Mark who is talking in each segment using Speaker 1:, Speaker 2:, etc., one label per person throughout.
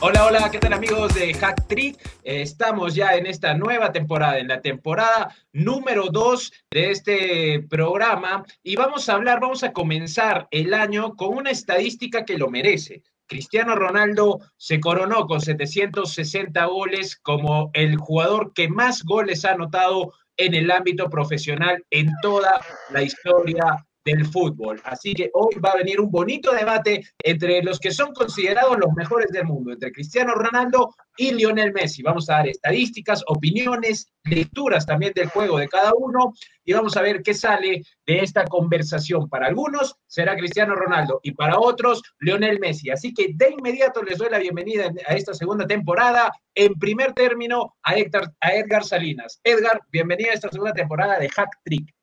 Speaker 1: Hola, hola, ¿qué tal amigos de Hack Trick? Estamos ya en esta nueva temporada, en la temporada número 2 de este programa y vamos a hablar, vamos a comenzar el año con una estadística que lo merece. Cristiano Ronaldo se coronó con 760 goles como el jugador que más goles ha anotado en el ámbito profesional en toda la historia del fútbol. Así que hoy va a venir un bonito debate entre los que son considerados los mejores del mundo, entre Cristiano Ronaldo y Lionel Messi. Vamos a dar estadísticas, opiniones, lecturas también del juego de cada uno y vamos a ver qué sale de esta conversación. Para algunos será Cristiano Ronaldo y para otros Lionel Messi. Así que de inmediato les doy la bienvenida a esta segunda temporada. En primer término a, a Edgar Salinas. Edgar, bienvenida a esta segunda temporada de Hack Trick.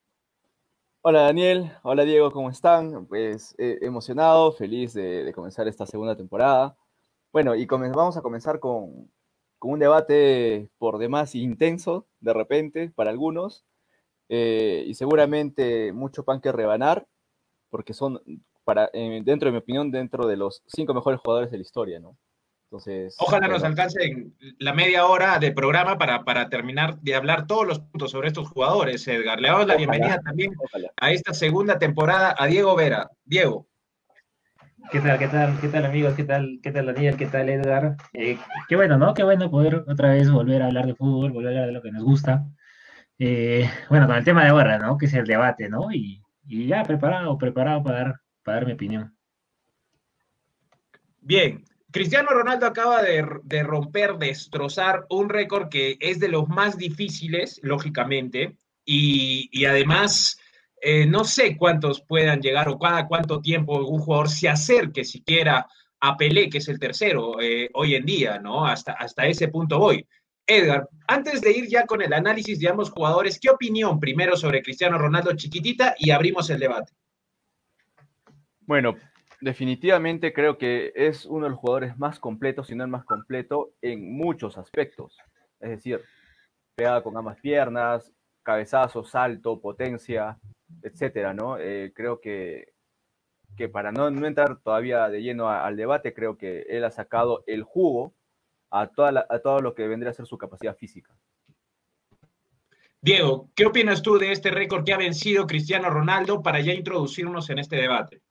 Speaker 2: Hola Daniel, hola Diego, ¿cómo están? Pues eh, emocionado, feliz de, comenzar esta segunda temporada. Bueno, y vamos a comenzar con, un debate por demás intenso, de repente, para algunos, eh, y seguramente mucho pan que rebanar, porque son, para, eh, dentro de mi opinión, dentro de los cinco mejores jugadores de la historia, ¿no?
Speaker 1: Ojalá nos alcance la media hora de programa para, para, terminar de hablar todos los puntos sobre estos jugadores, Edgar. Le damos la bienvenida también a esta segunda temporada a Diego Vera. Diego.
Speaker 3: ¿Qué tal, qué tal, qué tal amigos? ¿Qué tal, qué tal Daniel? ¿Qué tal Edgar? Eh, qué bueno, ¿no? Qué bueno poder otra vez volver a hablar de fútbol, volver a hablar de lo que nos gusta. Eh, bueno, con el tema de ahora, ¿no? Que es el debate, ¿no? Y, y ya preparado, preparado para dar, para dar mi opinión.
Speaker 1: Bien, Cristiano Ronaldo acaba de, romper, destrozar un récord que es de los más difíciles, lógicamente, y, además eh, no sé cuántos puedan llegar o cada cuánto tiempo un jugador se acerque siquiera a Pelé, que es el tercero eh, hoy en día, ¿no? Hasta, hasta ese punto voy. Edgar, antes de ir ya con el análisis de ambos jugadores, ¿qué opinión primero sobre Cristiano Ronaldo chiquitita y abrimos el debate?
Speaker 2: Bueno, definitivamente creo que es uno de los jugadores más completos, si no el más completo, en muchos aspectos. Es decir, pegada con ambas piernas, cabezazo, salto, potencia, etcétera, ¿no? Eh, creo que, que para no, entrar todavía de lleno al debate, creo que él ha sacado el jugo a, toda a todo lo que vendría a ser su capacidad física.
Speaker 1: Diego, ¿qué opinas tú de este récord que ha vencido Cristiano Ronaldo para ya introducirnos en este debate?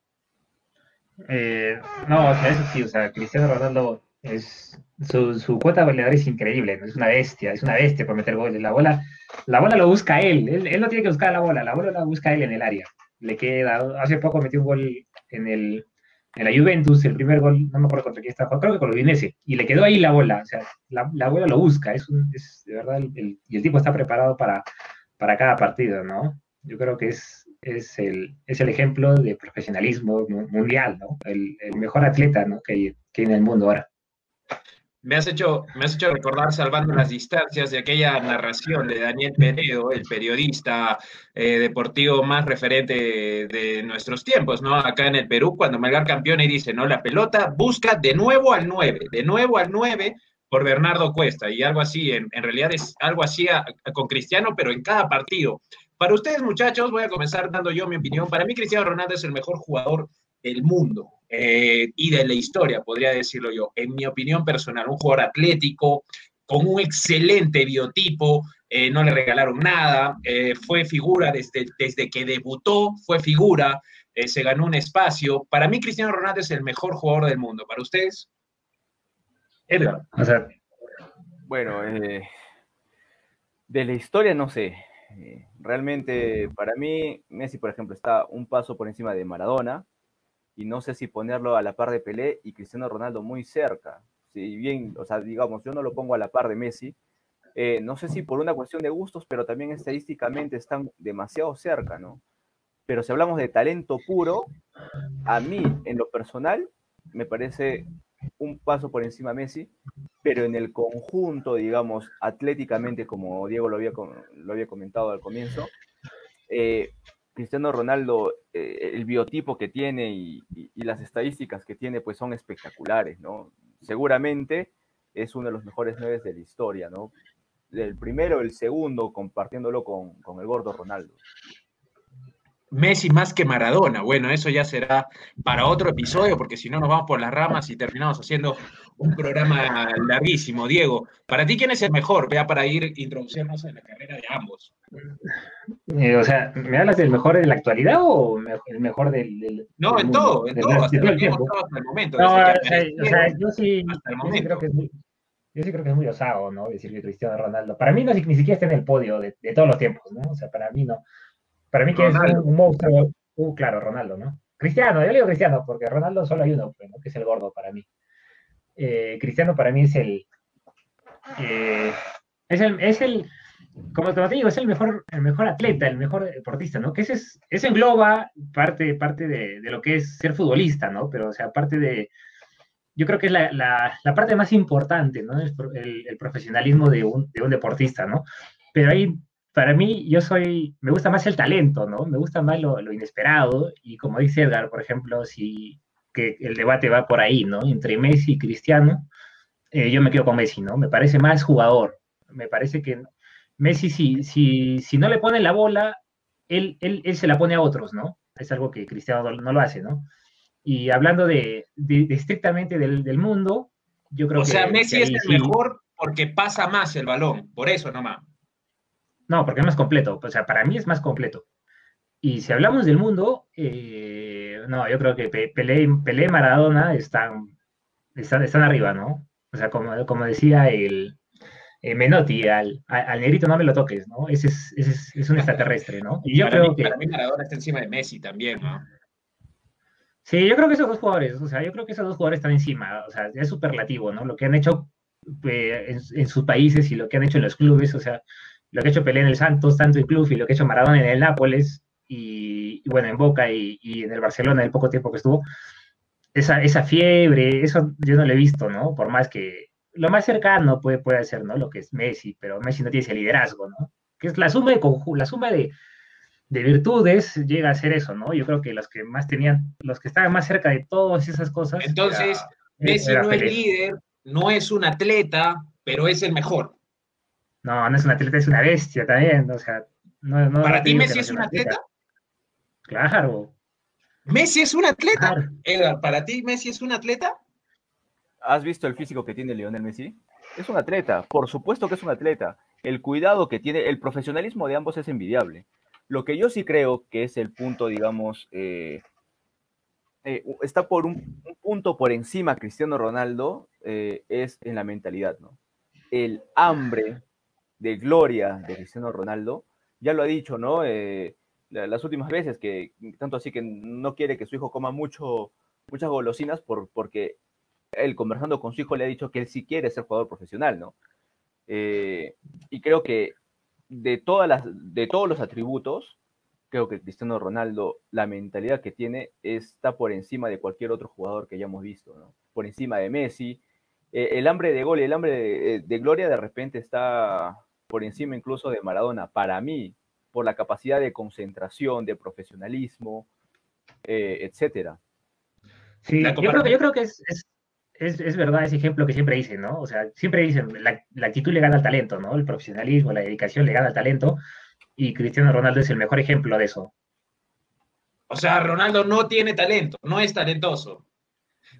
Speaker 3: Eh, no, o sea, eso sí, o sea, Cristiano Ronaldo es su, su cuota goleadora es increíble, es una bestia, es una bestia para meter goles. La bola, la bola lo busca él, él, no tiene que buscar la bola, la bola la busca él en el área. Le queda, hace poco metió un gol en el en la Juventus, el primer gol, no me acuerdo contra quién estaba, creo que con Udinese, y le quedó ahí la bola, o sea, la, la bola lo busca, es de verdad, el, y el tipo está preparado para, para cada partido, ¿no? Yo creo que es, es el, es el ejemplo de profesionalismo mundial, ¿no? El, mejor atleta ¿no? que, hay, en el mundo ahora.
Speaker 1: Me has, hecho, me has hecho recordar, salvando las distancias, de aquella narración de Daniel Peredo, el periodista eh, deportivo más referente de, nuestros tiempos, ¿no? Acá en el Perú, cuando Melgar campeón y dice, ¿no? La pelota busca de nuevo al 9, de nuevo al 9 por Bernardo Cuesta, y algo así, en, en realidad es algo así con Cristiano, pero en cada partido. Para ustedes, muchachos, voy a comenzar dando yo mi opinión. Para mí, Cristiano Ronaldo es el mejor jugador del mundo eh, y de la historia, podría decirlo yo. En mi opinión personal, un jugador atlético, con un excelente biotipo, eh, no le regalaron nada, eh, fue figura desde, desde que debutó, fue figura, se ganó un espacio. Para mí, Cristiano Ronaldo es el mejor jugador del mundo. ¿Para ustedes?
Speaker 2: Edgar. bueno, de la historia no sé. Eh, realmente, para mí, Messi, por ejemplo, está un paso por encima de Maradona y no sé si ponerlo a la par de Pelé y Cristiano Ronaldo muy cerca. Si bien, o sea, digamos, yo no lo pongo a la par de Messi, eh, no sé si por una cuestión de gustos, pero también estadísticamente están demasiado cerca, ¿no? Pero si hablamos de talento puro, a mí, en lo personal, me parece un paso por encima de Messi, pero en el conjunto, digamos, atléticamente, como Diego lo había, lo había comentado al comienzo, eh, Cristiano Ronaldo, eh, el biotipo que tiene y, las estadísticas que tiene, pues son espectaculares, ¿no? Seguramente es uno de los mejores nueve de la historia, ¿no? el primero, el segundo, compartiéndolo con, con el gordo Ronaldo.
Speaker 1: Messi más que Maradona. Bueno, eso ya será para otro episodio, porque si no nos vamos por las ramas y terminamos haciendo un programa larguísimo. Diego, para ti, ¿quién es el mejor? Vea para ir introduciéndonos en la carrera de ambos.
Speaker 3: Eh, o sea, ¿me hablas del mejor de la actualidad o el mejor del.
Speaker 1: no, en todo, en todo, hasta, el momento. No,
Speaker 3: o sea, yo sí, creo que es muy, yo sí creo que es muy osado, ¿no? Decir que Cristiano Ronaldo. Para mí no, ni siquiera está en el podio de, de todos los tiempos, ¿no? O sea, para mí no. Para mí que es un, monstruo. Uh, claro, Ronaldo, ¿no? Cristiano, yo le digo Cristiano, porque Ronaldo solo hay uno, pues, que es el gordo para mí. Eh, Cristiano para mí es el, eh, es el, es el, como te digo, es el mejor, el mejor atleta, el mejor deportista, ¿no? Que ese, es, ese engloba parte, parte de, de, lo que es ser futbolista, ¿no? Pero, o sea, parte de, yo creo que es la, la, la parte más importante, ¿no? El, el, profesionalismo de un, de un deportista, ¿no? Pero ahí para mí, yo soy, me gusta más el talento, ¿no? Me gusta más lo, inesperado y como dice Edgar, por ejemplo, si que el debate va por ahí, ¿no? Entre Messi y Cristiano, eh, yo me quedo con Messi, ¿no? Me parece más jugador. Me parece que Messi, si, si, si no le pone la bola, él, él, él, se la pone a otros, ¿no? Es algo que Cristiano no, lo hace, ¿no? Y hablando de, de, estrictamente del, del, mundo, yo creo
Speaker 1: que... O sea, Messi es el mejor porque pasa más el balón, por eso nomás.
Speaker 3: No, porque es más completo. O sea, para mí es más completo. Y si hablamos del mundo, eh, no, yo creo que Pelé, y Maradona están, están, están arriba, ¿no? O sea, como, como decía el, Menotti, al, al, negrito no me lo toques, ¿no? Ese es, ese es, un extraterrestre, ¿no?
Speaker 1: Y yo creo que... Para mí Maradona está encima de Messi también, ¿no?
Speaker 3: Sí, yo creo que esos dos jugadores, o sea, yo creo que esos dos jugadores están encima, o sea, es superlativo, ¿no? Lo que han hecho eh, en, en, sus países y lo que han hecho en los clubes, o sea, lo que ha hecho Pelé en el Santos, tanto el club, y lo que ha hecho Maradona en el Nápoles, y, bueno, en Boca y, en el Barcelona, en el poco tiempo que estuvo, esa, esa fiebre, eso yo no lo he visto, ¿no? Por más que lo más cercano puede, puede ser, ¿no? Lo que es Messi, pero Messi no tiene ese liderazgo, ¿no? Que es la suma de, la suma de, de virtudes llega a ser eso, ¿no? Yo creo que los que más tenían, los que estaban más cerca de todas esas cosas.
Speaker 1: Entonces, Messi no es líder, no es un atleta, pero es el mejor.
Speaker 3: No, no es un atleta, es una bestia también. O sea, no, no
Speaker 1: ¿Para ti Messi es un atleta?
Speaker 3: Claro.
Speaker 1: ¿Messi es un atleta? Edgar, ¿para ti Messi es un atleta?
Speaker 2: ¿Has visto el físico que tiene Lionel Messi? Es un atleta, por supuesto que es un atleta. El cuidado que tiene, el profesionalismo de ambos es envidiable. Lo que yo sí creo que es el punto, digamos, eh, eh, está por un, punto por encima Cristiano Ronaldo, eh, es en la mentalidad, ¿no? El hambre de gloria de Cristiano Ronaldo, ya lo ha dicho, ¿no? Eh, las últimas veces, que tanto así que no quiere que su hijo coma mucho, muchas golosinas por, porque él conversando con su hijo le ha dicho que él sí quiere ser jugador profesional, ¿no? Eh, y creo que de, todas las, de todos los atributos, creo que Cristiano Ronaldo, la mentalidad que tiene está por encima de cualquier otro jugador que hayamos visto, ¿no? Por encima de Messi. Eh, el hambre de gol y el hambre de, gloria de repente está por encima incluso de Maradona, para mí, por la capacidad de concentración, de profesionalismo, eh, etcétera.
Speaker 3: Sí, yo creo, yo creo, que es, es, es, verdad ese ejemplo que siempre dicen, ¿no? O sea, siempre dicen, la, la, actitud le gana al talento, ¿no? El profesionalismo, la dedicación le gana al talento, y Cristiano Ronaldo es el mejor ejemplo de eso.
Speaker 1: O sea, Ronaldo no tiene talento, no es talentoso.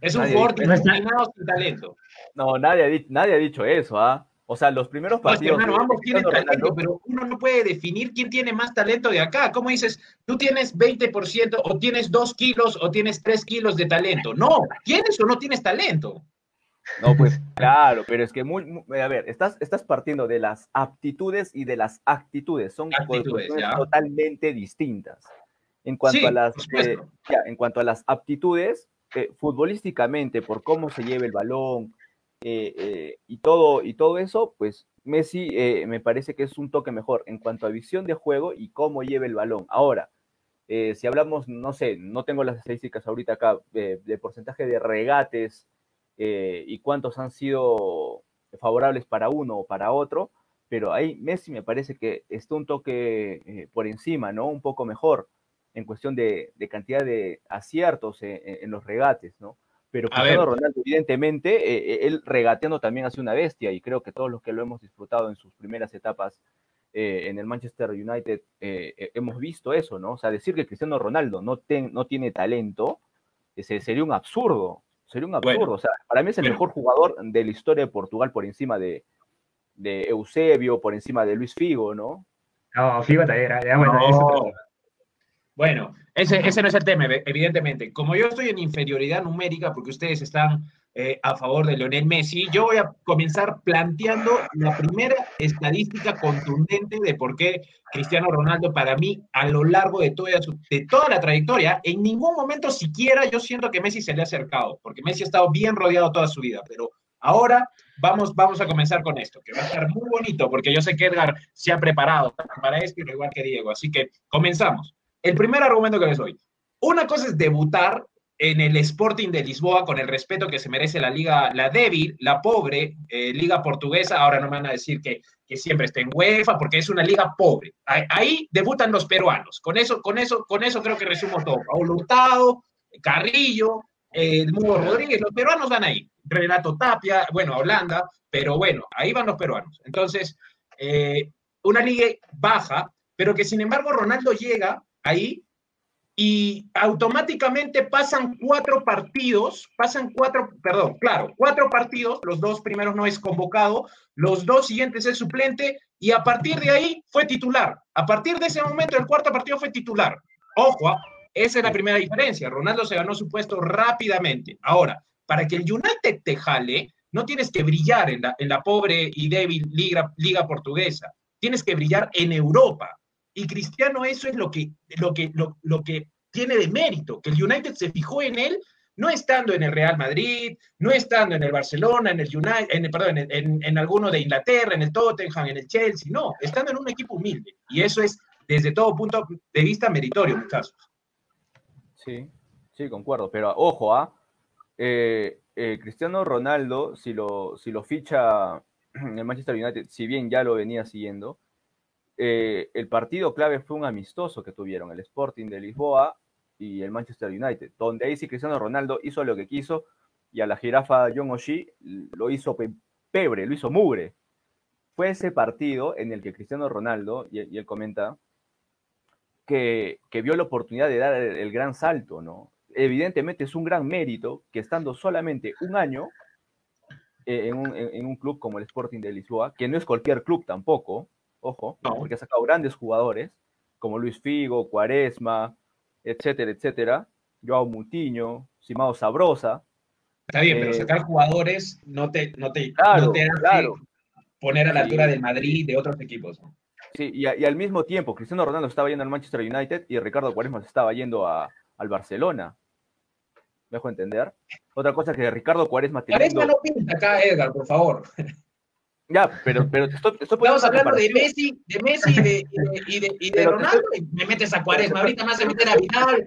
Speaker 1: Es un jugador disciplinado sin talento.
Speaker 2: No, nadie nadie ha dicho eso, ¿ah? O sea, los primeros partidos.
Speaker 1: hermano, ambos tienen talento, pero uno no puede definir quién tiene más talento de acá. ¿Cómo dices? Tú tienes 20% o tienes 2 kilos o tienes 3 kilos de talento. No, ¿tienes o no tienes talento?
Speaker 2: No, pues claro, pero es que muy, a ver, estás, estás partiendo de las aptitudes y de las actitudes, son actitudes, totalmente distintas. En cuanto, a las, eh, en cuanto a las aptitudes, eh, futbolísticamente, por cómo se lleva el balón, eh, eh, y, todo, y todo eso, pues Messi eh, me parece que es un toque mejor en cuanto a visión de juego y cómo lleva el balón. Ahora, si hablamos, no sé, no tengo las estadísticas ahorita acá de, porcentaje de regates y cuántos han sido favorables para uno o para otro, pero ahí Messi me parece que está un toque por encima, ¿no? Un poco mejor en cuestión de, cantidad de aciertos en, en, los regates, ¿no? Pero Cristiano Ronaldo, evidentemente, eh, eh, él regateando también hace una bestia, y creo que todos los que lo hemos disfrutado en sus primeras etapas eh, en el Manchester United hemos visto eso, ¿no? O sea, decir que Cristiano Ronaldo no, no tiene talento ese, sería un absurdo, sería un absurdo. o sea, para mí es el mejor jugador de la historia de Portugal por encima de, de Eusebio, por encima de Luis Figo, ¿no?
Speaker 3: No, Figo también era, bueno,
Speaker 1: bueno, ese, ese no es el tema, evidentemente. Como yo estoy en inferioridad numérica, porque ustedes están eh, a favor de Lionel Messi, yo voy a comenzar planteando la primera estadística contundente de por qué Cristiano Ronaldo, para mí, a lo largo de toda, de toda la trayectoria, en ningún momento siquiera yo siento que Messi se le ha acercado, porque Messi ha estado bien rodeado toda su vida, pero ahora vamos, vamos a comenzar con esto, que va a estar muy bonito, porque yo sé que Edgar se ha preparado para esto, igual que Diego, así que comenzamos. El primer argumento que les doy. Una cosa es debutar en el Sporting de Lisboa con el respeto que se merece la liga, la débil, la pobre eh, liga portuguesa. Ahora no me van a decir que, que, siempre está en UEFA porque es una liga pobre. Ahí, debutan los peruanos. Con eso, con eso, con eso creo que resumo todo. Paul Hurtado, Carrillo, el Mudo Rodríguez, los peruanos van ahí. Renato Tapia, bueno, Holanda, pero bueno, ahí van los peruanos. Entonces, eh, una liga baja, pero que sin embargo Ronaldo llega ahí y automáticamente pasan cuatro partidos, pasan cuatro, perdón, claro, cuatro partidos, los dos primeros no es convocado, los dos siguientes es suplente y a partir de ahí fue titular. A partir de ese momento, el cuarto partido fue titular. Ojo, ¿ah? esa es la primera diferencia. Ronaldo se ganó su puesto rápidamente. Ahora, para que el United te jale, no tienes que brillar en la, pobre y débil liga portuguesa, tienes que brillar en Europa. Y Cristiano eso es lo que, lo que, lo, que tiene de mérito, que el United se fijó en él no estando en el Real Madrid, no estando en el Barcelona, en el United, en, perdón, en, alguno de Inglaterra, en el Tottenham, en el Chelsea, no, estando en un equipo humilde. Y eso es, desde todo punto de vista, meritorio, muchachos.
Speaker 2: Sí, sí, concuerdo, pero ojo, ¿ah? Eh, eh, Cristiano Ronaldo, si lo, si lo ficha el Manchester United, si bien ya lo venía siguiendo, eh, el partido clave fue un amistoso que tuvieron el Sporting de Lisboa y el Manchester United, donde ahí sí Cristiano Ronaldo hizo lo que quiso y a la jirafa John Oshie lo hizo pebre, lo hizo mugre. Fue ese partido en el que Cristiano Ronaldo, y, él comenta, que, vio la oportunidad de dar el, gran salto, ¿no? Evidentemente es un gran mérito que estando solamente un año eh, en un club como el Sporting de Lisboa, que no es cualquier club tampoco, ojo, porque ha sacado grandes jugadores como Luis Figo, Cuaresma, etcétera, etcétera, Joao Mutiño, Simao Sabrosa.
Speaker 1: Está bien, pero eh, sacar jugadores no te, no te, no te hace poner a la altura del Madrid de otros equipos.
Speaker 2: Sí, y, al mismo tiempo, Cristiano Ronaldo estaba yendo al Manchester United y Ricardo Cuaresma estaba yendo al Barcelona. ¿Me dejo entender? Otra cosa que Ricardo Cuaresma...
Speaker 1: Cuaresma no pinta acá, Edgar, por favor.
Speaker 2: Ya, pero, pero te estoy,
Speaker 1: Estamos hablando de Messi, de Messi y de, y de, y de, Ronaldo y me metes a Cuaresma. Ahorita más se mete a Vidal.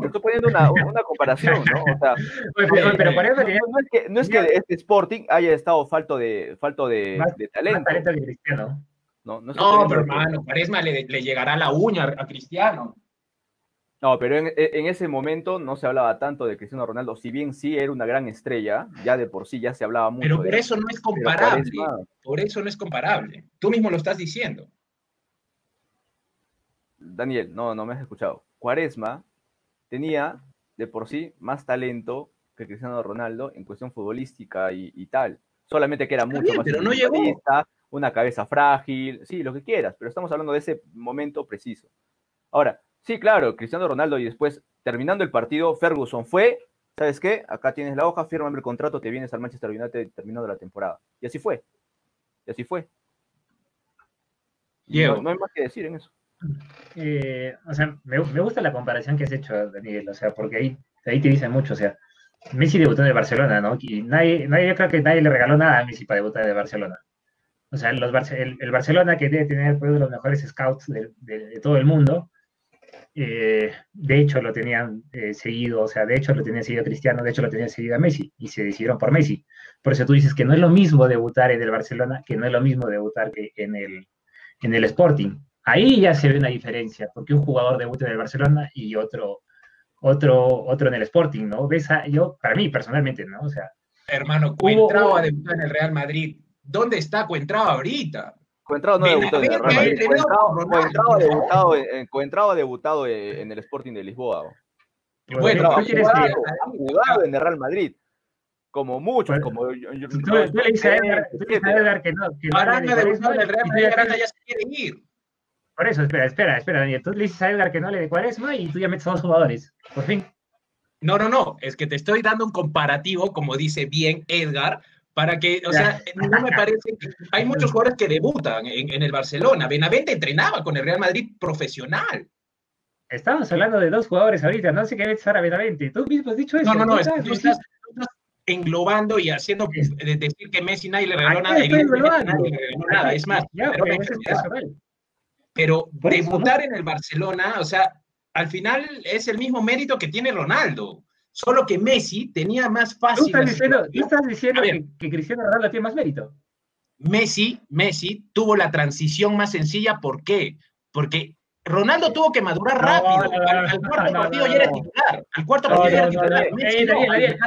Speaker 2: Te estoy poniendo una, una, comparación, ¿no? O sea, pero, pero Cuaresma no, es que, no es que este Sporting haya estado falto de, falto de, de talento. talento que
Speaker 1: Cristiano. No, no, no pero hermano, Cuaresma le, le llegará la uña a Cristiano.
Speaker 2: No, pero en, en, ese momento no se hablaba tanto de Cristiano Ronaldo, si bien sí era una gran estrella, ya de por sí ya se hablaba mucho.
Speaker 1: Pero por eso no es comparable. Por eso no es comparable. Tú mismo lo estás diciendo.
Speaker 2: Daniel, no, no me has escuchado. Cuaresma tenía de por sí más talento que Cristiano Ronaldo en cuestión futbolística y, tal. Solamente que era mucho más
Speaker 1: pero no llegó.
Speaker 2: una cabeza frágil, sí, lo que quieras, pero estamos hablando de ese momento preciso. Ahora, Sí, claro, Cristiano Ronaldo y después, terminando el partido, Ferguson fue, ¿sabes qué? Acá tienes la hoja, firma el contrato, te vienes al Manchester United terminando la temporada. Y así fue. Y así fue.
Speaker 3: No, hay más que decir en eso. Eh, o sea, me, gusta la comparación que has hecho, Daniel, o sea, porque ahí, ahí te dicen mucho, o sea, Messi debutó en el Barcelona, ¿no? Y nadie, nadie, yo creo que nadie le regaló nada a Messi para debutar en el Barcelona. O sea, los, el, Barcelona que debe tener uno de los mejores scouts de todo el mundo, eh, de hecho lo tenían eh, seguido, o sea, de hecho lo tenían seguido Cristiano, de hecho lo tenían seguido a Messi y se decidieron por Messi. Por eso tú dices que no es lo mismo debutar en el Barcelona que no es lo mismo debutar que en el, en el Sporting. Ahí ya se ve una diferencia, porque un jugador debuta en el Barcelona y otro otro, otro en el Sporting, ¿no? Ves yo, para mí personalmente, ¿no? O sea.
Speaker 1: Hermano, Cuentrao ha debutado en el Real Madrid. ¿Dónde está Cuentrao ahorita?
Speaker 2: Cuentrao no debutó en el Real Madrid. Cuentrao, debutado, debutado en el Sporting de Lisboa. Bueno, jugado en el Real Madrid como muchos, como
Speaker 3: yo, yo, tú, le dices a Edgar, que no, que no Aranga debutó en el Real Madrid, ya se quiere ir. Por eso, espera, espera, espera, Daniel. Tú le dices a Edgar que no le de Cuaresma y tú ya metes a dos jugadores. Por fin.
Speaker 1: No, no, no. Es que te estoy dando un comparativo, como dice bien Edgar, para que, o sea, no me parece. Hay muchos jugadores que debutan en, en, el Barcelona. Benavente entrenaba con el Real Madrid profesional.
Speaker 3: Estamos hablando de dos jugadores ahorita. No sé qué metes ahora Benavente. Tú mismo has dicho eso.
Speaker 1: No, no, no. tú, estás, tú estás englobando y haciendo decir que Messi nadie le regaló nada. Nadie le regaló nada. Es más, ya, pero, pero debutar en el Barcelona, o sea, al final es el mismo mérito que tiene Ronaldo. Solo que Messi tenía más fácil.
Speaker 3: ¿Tú estás diciendo, que, Cristiano Ronaldo tiene más mérito?
Speaker 1: Messi, Messi tuvo la transición más sencilla. ¿Por qué? Porque Ronaldo tuvo que madurar rápido. al, cuarto partido ya era titular. Al cuarto partido ya era titular.
Speaker 3: Daniel,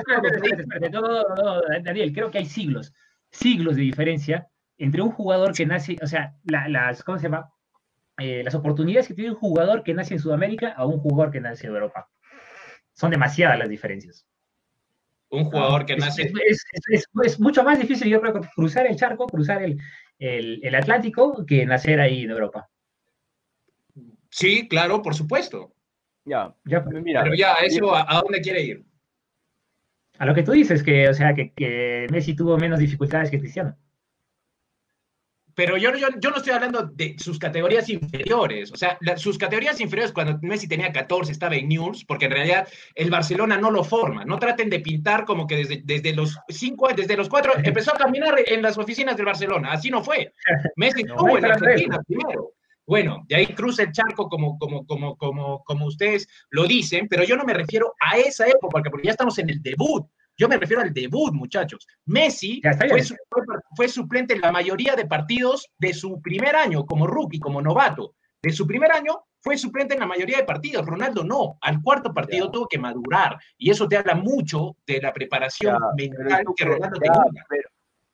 Speaker 3: Daniel, creo que hay siglos, siglos de diferencia entre un jugador que nace, o sea, las, ¿cómo se llama? Eh, las oportunidades que tiene un jugador que nace en Sudamérica a un jugador que nace en Europa. Son demasiadas las diferencias.
Speaker 1: Un jugador que nace.
Speaker 3: Es, es, mucho más difícil, yo creo, cruzar el charco, cruzar el, el, Atlántico, que nacer ahí en Europa.
Speaker 1: Sí, claro, por supuesto.
Speaker 2: Ya,
Speaker 1: ya pues, mira. Pero ya, eso, ¿a, dónde quiere ir?
Speaker 3: A lo que tú dices, que, o sea, que, que Messi tuvo menos dificultades que Cristiano
Speaker 1: pero yo, yo, yo, no estoy hablando de sus categorías inferiores. O sea, sus categorías inferiores cuando Messi tenía 14 estaba en News, porque en realidad el Barcelona no lo forma. No traten de pintar como que desde, desde los cinco, desde los cuatro, empezó a caminar en las oficinas del Barcelona. Así no fue. Messi estuvo en Argentina primero. Bueno, de ahí cruza el charco como, como, como, como, como ustedes lo dicen, pero yo no me refiero a esa época, porque ya estamos en el debut. Yo me refiero al debut, muchachos. Messi fue, suplente en la mayoría de partidos de su primer año como rookie, como novato. De su primer año fue suplente en la mayoría de partidos. Ronaldo no. Al cuarto partido tuvo que madurar. Y eso te habla mucho de la preparación mental que Ronaldo tenía.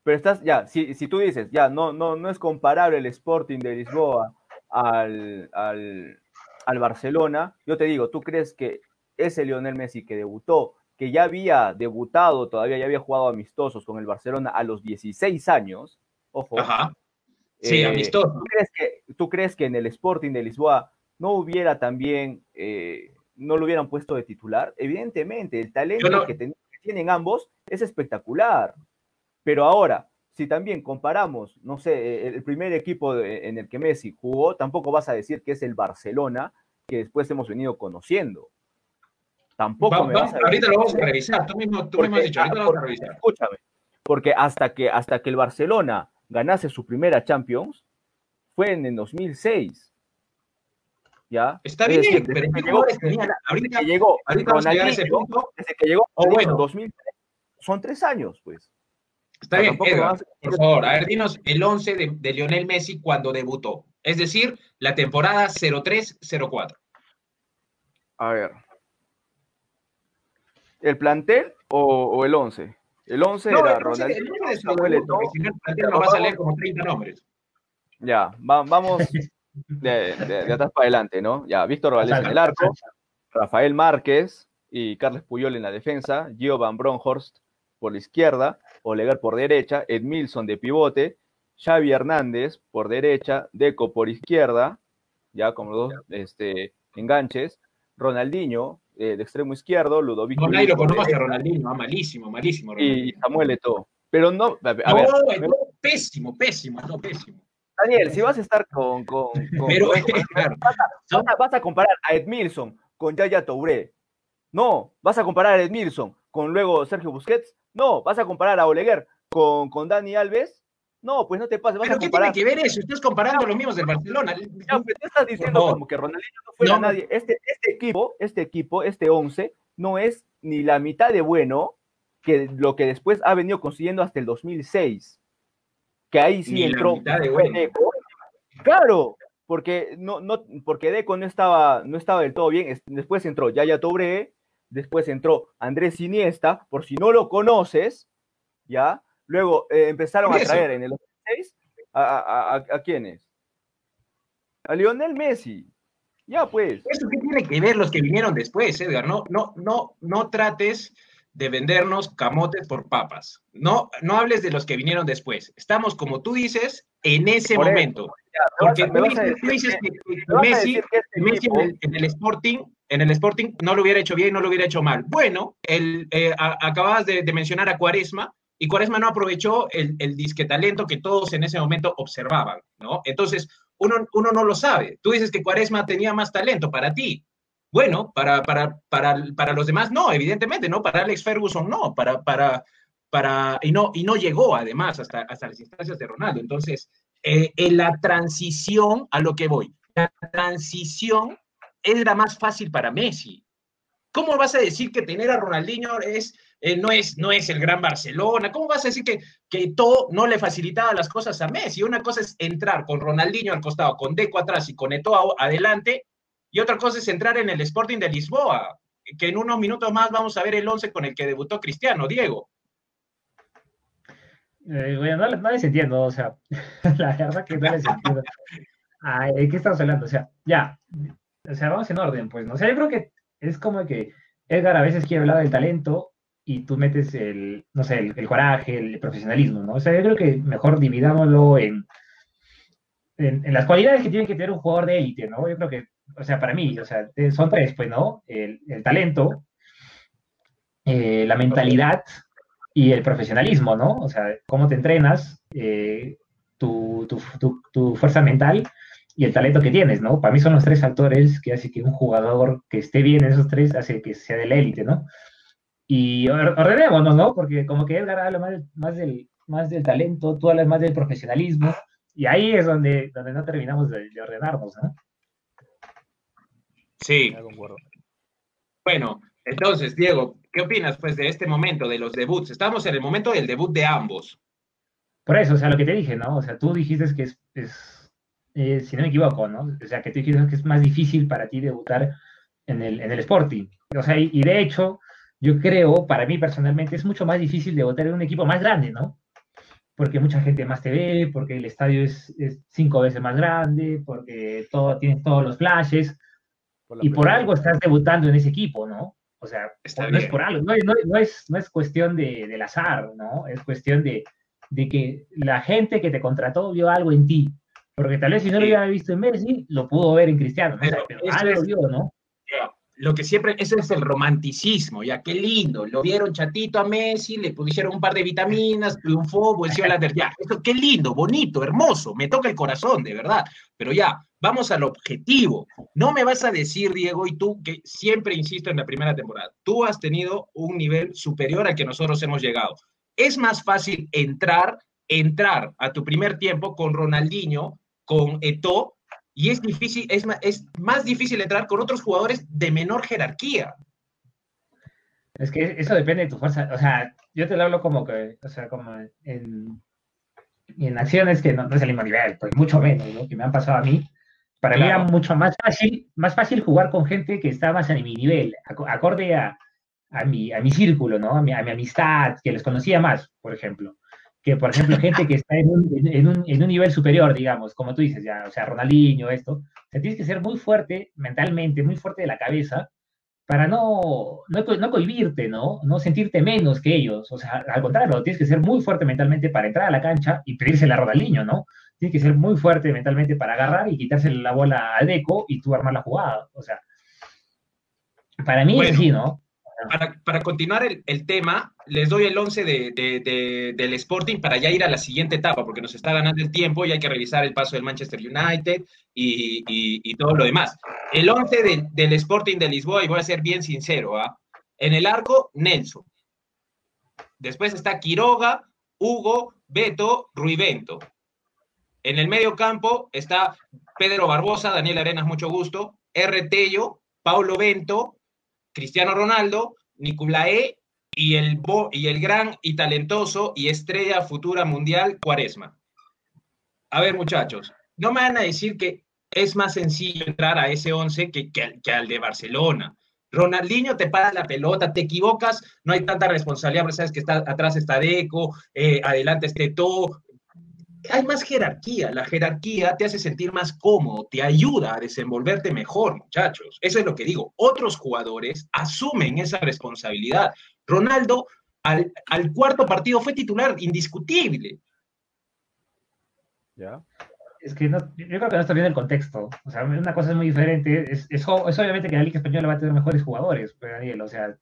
Speaker 2: Pero, estás, ya, si, si, tú dices, ya, no, no, no es comparable el Sporting de Lisboa al, al, al Barcelona, yo te digo, ¿tú crees que ese Lionel Messi que debutó que ya había debutado, todavía ya había jugado amistosos con el Barcelona a los 16 años, ojo.
Speaker 1: Ajá. Sí, eh, amistoso.
Speaker 2: ¿tú crees, que, ¿tú crees, que, en el Sporting de Lisboa no hubiera también, eh, no lo hubieran puesto de titular? Evidentemente, el talento que, tienen ambos es espectacular. Pero ahora, si también comparamos, no sé, e, el primer equipo en el que Messi jugó, tampoco vas a decir que es el Barcelona que después hemos venido conociendo. Tampoco
Speaker 1: Ahorita lo vamos a revisar, tú mismo, tú mismo has dicho, ahorita lo vamos a revisar.
Speaker 2: Escúchame, porque hasta que, hasta que el Barcelona ganase su primera Champions, fue en el 2006. ¿Ya?
Speaker 1: Está bien, pero que llegó, ahorita,
Speaker 2: que llegó, ahorita vamos a llegar a ese punto. Desde que llegó, oh, bueno. 2003, son tres años, pues.
Speaker 1: Está bien, Edgar, por favor, a ver, dinos el 11 de, de Lionel Messi cuando debutó. Es decir, la temporada 03-04.
Speaker 2: A ver. ¿El plantel o, el 11? El 11 era Ronaldinho,
Speaker 1: Samuel Eto'o. Si no, el plantel nos va a salir como 30 nombres.
Speaker 2: Ya, vamos de, de, atrás para adelante, ¿no? Ya, Víctor Valdés en el arco, Rafael Márquez y Carles Puyol en la defensa, Gio Van Bronhorst por la izquierda, Olegar por derecha, Edmilson de pivote, Xavi Hernández por derecha, Deco por izquierda, ya como dos este, enganches, Ronaldinho eh, de extremo izquierdo, Ludovico.
Speaker 1: No, Nairo conoce a Ronaldinho, ah, malísimo, malísimo.
Speaker 2: Y Samuel Eto'o. Pero no,
Speaker 1: a, no, pésimo, pésimo, no, pésimo.
Speaker 2: Daniel, si vas a estar con. con, Pero, vas, a, comparar a Edmilson con Yaya Touré. No, vas a comparar a Edmilson con luego Sergio Busquets. No, vas a comparar a Oleguer con, con Dani Alves. No, pues no te pases.
Speaker 1: ¿Pero qué tiene que ver eso? Estás comparando a los mismos del Barcelona.
Speaker 2: No, pero tú estás diciendo como que Ronaldinho no fue a nadie. Este, este equipo, este equipo, este 11, no es ni la mitad de bueno que lo que después ha venido consiguiendo hasta el 2006. Que ahí sí entró.
Speaker 1: La mitad de bueno.
Speaker 2: Claro, porque no, no, porque Deco no estaba, no estaba del todo bien. Después entró Yaya Tobre, después entró Andrés Iniesta, por si no lo conoces, ¿ya? Luego eh, empezaron a traer en el 6 a, a, a, a quiénes? A Lionel Messi. Ya pues.
Speaker 1: ¿Eso qué tiene que ver los que vinieron después, Edgar? No, no, no, no trates de vendernos camotes por papas. No, no hables de los que vinieron después. Estamos, como tú dices, en ese momento. Porque tú dices, que, Messi, Messi en, el, Sporting, en el Sporting no lo hubiera hecho bien, no lo hubiera hecho mal. Bueno, el, eh, acababas de, de, mencionar a Cuaresma y Cuaresma no aprovechó el, el disque talento que todos en ese momento observaban, ¿no? Entonces, uno, uno no lo sabe. Tú dices que Cuaresma tenía más talento para ti. Bueno, para, para, para, para los demás no, evidentemente, ¿no? Para Alex Ferguson no, para, para, para, y no, y no llegó además hasta, hasta las instancias de Ronaldo. Entonces, eh, en la transición a lo que voy, la transición era más fácil para Messi. ¿Cómo vas a decir que tener a Ronaldinho es, eh, no, es, no es el gran Barcelona? ¿Cómo vas a decir que, que todo no le facilitaba las cosas a Messi? Una cosa es entrar con Ronaldinho al costado, con Deco atrás y con Eto'o adelante, y otra cosa es entrar en el Sporting de Lisboa, que en unos minutos más vamos a ver el 11 con el que debutó Cristiano, Diego.
Speaker 3: Eh, no, les entiendo, o sea, la verdad que no les entiendo. Ay, ¿De qué estamos hablando? O sea, ya, o sea, vamos en orden, pues, ¿no? O sea, yo creo que es como que Edgar a veces quiere hablar del talento y tú metes el, no sé, el, coraje, el profesionalismo, ¿no? O sea, yo creo que mejor dividámoslo en, en, las cualidades que tiene que tener un jugador de élite, ¿no? Yo creo que, o sea, para mí, o sea, son tres, pues, ¿no? El, el talento, eh, la mentalidad y el profesionalismo, ¿no? O sea, cómo te entrenas, eh, tu, tu, tu, tu, fuerza mental y el talento que tienes, ¿no? Para mí son los tres factores que hace que un jugador que esté bien en esos tres hace que sea de la élite, ¿no? Y ordenémonos, ¿no? Porque como que Edgar habla más, más, del, más del talento, tú hablas más del profesionalismo, y ahí es donde, donde no terminamos de, de ordenarnos, ¿no?
Speaker 1: Sí. Bueno, entonces, Diego, ¿qué opinas pues de este momento, de los debuts? Estamos en el momento del debut de ambos.
Speaker 3: Por eso, o sea, lo que te dije, ¿no? O sea, tú dijiste que es, es eh, si no me equivoco, ¿no? O sea, que tú dijiste que es más difícil para ti debutar en el, en el Sporting. O sea, y, y de hecho, yo creo, para mí personalmente, es mucho más difícil debutar en un equipo más grande, ¿no? Porque mucha gente más te ve, porque el estadio es, es cinco veces más grande, porque todo, tienes todos los flashes, por y por algo estás debutando en ese equipo, ¿no? O sea, Está no bien. es por algo, no, no, no, es, no es cuestión de, del azar, ¿no? Es cuestión de, de, que la gente que te contrató vio algo en ti. Porque tal vez si no lo hubiera visto en Messi, lo pudo ver en Cristiano. Pero, pero algo es, vio, ¿no?
Speaker 1: Lo que siempre, ese es el romanticismo, ya qué lindo. Lo vieron chatito a Messi, le pusieron un par de vitaminas, triunfó, venció la ya. Esto, qué lindo, bonito, hermoso, me toca el corazón, de verdad. Pero ya, vamos al objetivo. No me vas a decir, Diego, y tú, que siempre insisto en la primera temporada, tú has tenido un nivel superior al que nosotros hemos llegado. Es más fácil entrar, entrar a tu primer tiempo con Ronaldinho, con Eto'o, y es difícil, es más, es más difícil entrar con otros jugadores de menor jerarquía.
Speaker 3: Es que eso depende de tu fuerza. O sea, yo te lo hablo como que, o sea, como en, en acciones que no, no es el mismo nivel, pues mucho menos, ¿no? Que me han pasado a mí. Para claro. mí era mucho más fácil, más fácil jugar con gente que está más en mi nivel, acorde a, a, mi, a mi círculo, ¿no? A mi, a mi amistad, que les conocía más, por ejemplo que, por ejemplo, gente que está en un, en, un, en un, nivel superior, digamos, como tú dices, ya, o sea, Ronaldinho, esto, o sea, tienes que ser muy fuerte mentalmente, muy fuerte de la cabeza, para no, no, no cohibirte, ¿no? No sentirte menos que ellos. O sea, al contrario, tienes que ser muy fuerte mentalmente para entrar a la cancha y pedírsela a Ronaldinho, ¿no? Tienes que ser muy fuerte mentalmente para agarrar y quitarse la bola al Deco y tú armar la jugada. O sea, para mí bueno. es así, ¿no?
Speaker 1: Para, continuar el, tema, les doy el 11 de, de, de, del Sporting para ya ir a la siguiente etapa, porque nos está ganando el tiempo y hay que revisar el paso del Manchester United y, y, y todo lo demás. El 11 del Sporting de Lisboa, y voy a ser bien sincero, ¿eh? en el arco, Nelson. Después está Quiroga, Hugo, Beto, Ruivento. En el medio campo está Pedro Barbosa, Daniel Arenas, mucho gusto, R. Tello, Paulo Bento, Cristiano Ronaldo, Nicolae y el, y el gran y talentoso y estrella futura mundial Cuaresma. A ver, muchachos, no me van a decir que es más sencillo entrar a ese 11 que, que, al de Barcelona. Ronaldinho te para la pelota, te equivocas, no hay tanta responsabilidad, pero sabes que está, atrás está Deco, eh, adelante esté todo. Hay más jerarquía, la jerarquía te hace sentir más cómodo, te ayuda a desenvolverte mejor, muchachos. Eso es lo que digo. Otros jugadores asumen esa responsabilidad. Ronaldo al, al cuarto partido fue titular indiscutible.
Speaker 3: ¿Ya? es que no, yo creo que no está bien el contexto. O sea, una cosa es muy diferente. Es, es, obviamente que la Liga Española va a tener mejores jugadores, pero Daniel, o sea,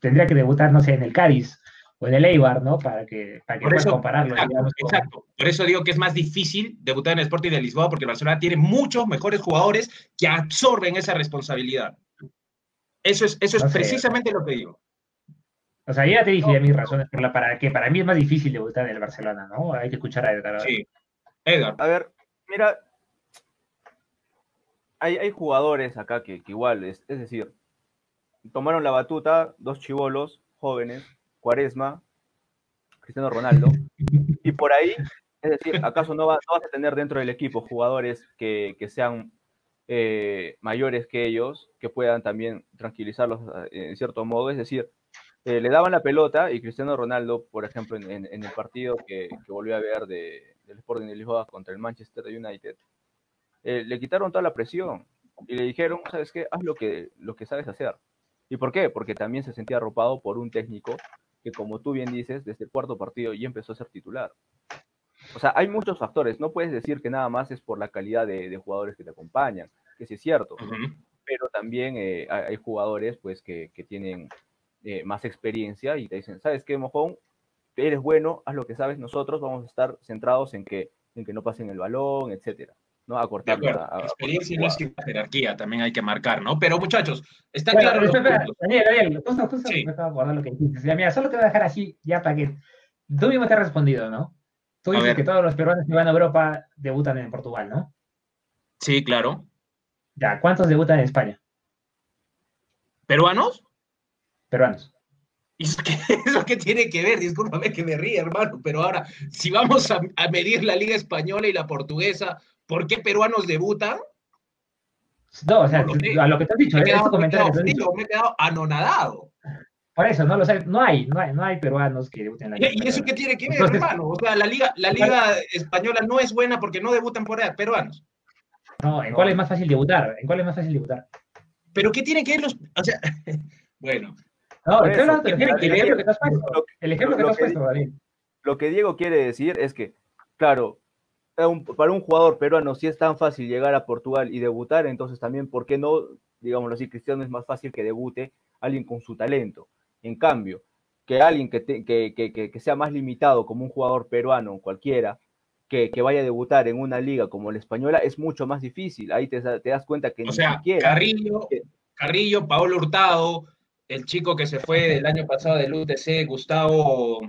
Speaker 3: tendría que debutar, no sé, en el Cádiz o en el Eibar, ¿no? Para que, para que puedas compararlo.
Speaker 1: Exacto, Por eso digo que es más difícil debutar en el Sporting de Lisboa, porque Barcelona tiene muchos mejores jugadores que absorben esa responsabilidad. Eso es, eso es precisamente lo que digo.
Speaker 3: O sea, ya te dije ya mis razones por la para que para mí es más difícil debutar en el Barcelona, ¿no? Hay que escuchar a Edgar. Sí.
Speaker 2: A ver, mira, hay, jugadores acá que, igual, es, es, decir, tomaron la batuta dos chivolos jóvenes, Cuaresma, Cristiano Ronaldo, y por ahí, es decir, ¿acaso no, vas a tener dentro del equipo jugadores que, sean eh, mayores que ellos, que puedan también tranquilizarlos eh, en cierto modo? Es decir, eh, le daban la pelota y Cristiano Ronaldo, por ejemplo, en, el partido que, que volvió a ver de, del Sporting de Lisboa contra el Manchester United, eh, le quitaron toda la presión y le dijeron, ¿sabes qué? Haz lo que, lo que sabes hacer. ¿Y por qué? Porque también se sentía arropado por un técnico que, como tú bien dices, desde el cuarto partido ya empezó a ser titular. O sea, hay muchos factores. No puedes decir que nada más es por la calidad de, jugadores que te acompañan, que sí es cierto. Pero también eh, hay, jugadores pues, que, tienen eh, más experiencia y te dicen, ¿sabes qué, Mojón? eres bueno, haz lo que sabes, nosotros vamos a estar centrados en que, en que no pasen el balón, etcétera. ¿No? A cortar
Speaker 1: la experiencia y no es jerarquía, también hay que marcar, ¿no? Pero muchachos, está claro.
Speaker 3: Daniel, Daniel, tú, tú, sí. me acordar lo que dijiste. mira, solo te voy a dejar así, ya para que. Tú mismo te has respondido, ¿no? Tú dices que todos los peruanos que van a Europa debutan en Portugal, ¿no?
Speaker 1: Sí, claro.
Speaker 3: Ya, ¿cuántos debutan en España?
Speaker 1: ¿Peruanos?
Speaker 3: Peruanos.
Speaker 1: ¿Y eso qué, eso qué tiene que ver? Discúlpame que me ríe, hermano, pero ahora, si vamos a, medir la Liga Española y la Portuguesa, ¿por qué peruanos debutan?
Speaker 3: No, o sea, a lo que te has dicho, me he
Speaker 1: quedado, me, he quedado anonadado.
Speaker 3: Por eso, no, lo sé, no hay, no hay, no hay peruanos que debuten en la
Speaker 1: Liga. ¿Y, eso qué tiene que ver, hermano? O sea, la Liga, la Liga Española no es buena porque no debutan por peruanos.
Speaker 3: No, ¿en cuál es más fácil debutar? ¿En cuál es más fácil debutar?
Speaker 1: Pero ¿qué tiene que ver los...? O sea, bueno,
Speaker 3: no, el ejemplo que te has puesto. El ejemplo que te has puesto, David.
Speaker 2: Lo que Diego quiere decir es que, claro, para un jugador peruano, si es tan fácil llegar a Portugal y debutar, entonces también, ¿por qué no, digámoslo así, Cristiano es más fácil que debute alguien con su talento? En cambio, que alguien que, que, que, que sea más limitado como un jugador peruano, cualquiera, que, vaya a debutar en una liga como la española, es mucho más difícil. Ahí te, te das cuenta que
Speaker 1: o sea, Carrillo, Carrillo, Paolo Hurtado, el chico que se fue el año pasado del UTC, Gustavo,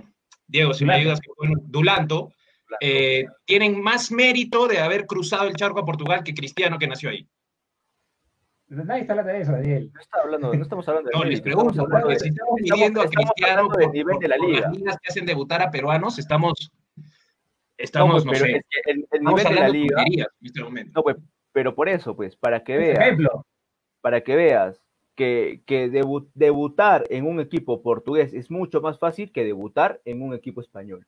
Speaker 1: Diego, si me ayudas, Dulanto, eh, tienen más mérito de haber cruzado el charco a Portugal que Cristiano que nació ahí.
Speaker 3: Nadie está hablando de eso, Daniel.
Speaker 2: No, está hablando, no estamos hablando de
Speaker 1: No, les pregunto, porque si estamos pidiendo a Cristiano por, nivel de la liga. las ligas que hacen debutar a peruanos, estamos, estamos, no, sé,
Speaker 2: el, nivel de la liga. Este no, pues, pero por eso, pues, para que veas, para que veas que, debutar en un equipo portugués es mucho más fácil que debutar en un equipo español.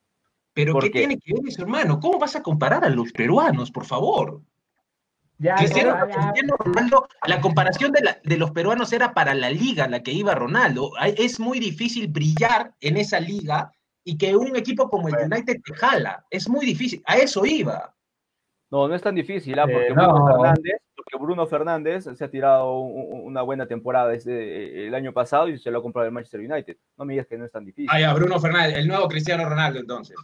Speaker 1: Pero ¿qué tiene que ver eso, hermano? ¿Cómo vas a comparar a los peruanos, por favor? Cristiano, Ronaldo, la comparación de, los peruanos era para la liga la que iba Ronaldo. Es muy difícil brillar en esa liga y que un equipo como el United te jala. Es muy difícil. A eso iba.
Speaker 2: No, no es tan difícil, ¿ah? porque, Bruno Fernández, porque, Bruno Fernández, se ha tirado una buena temporada desde el año pasado y se lo ha comprado el Manchester United. No me digas que no es tan difícil.
Speaker 1: Ah, ya, Bruno Fernández, el nuevo Cristiano Ronaldo, entonces.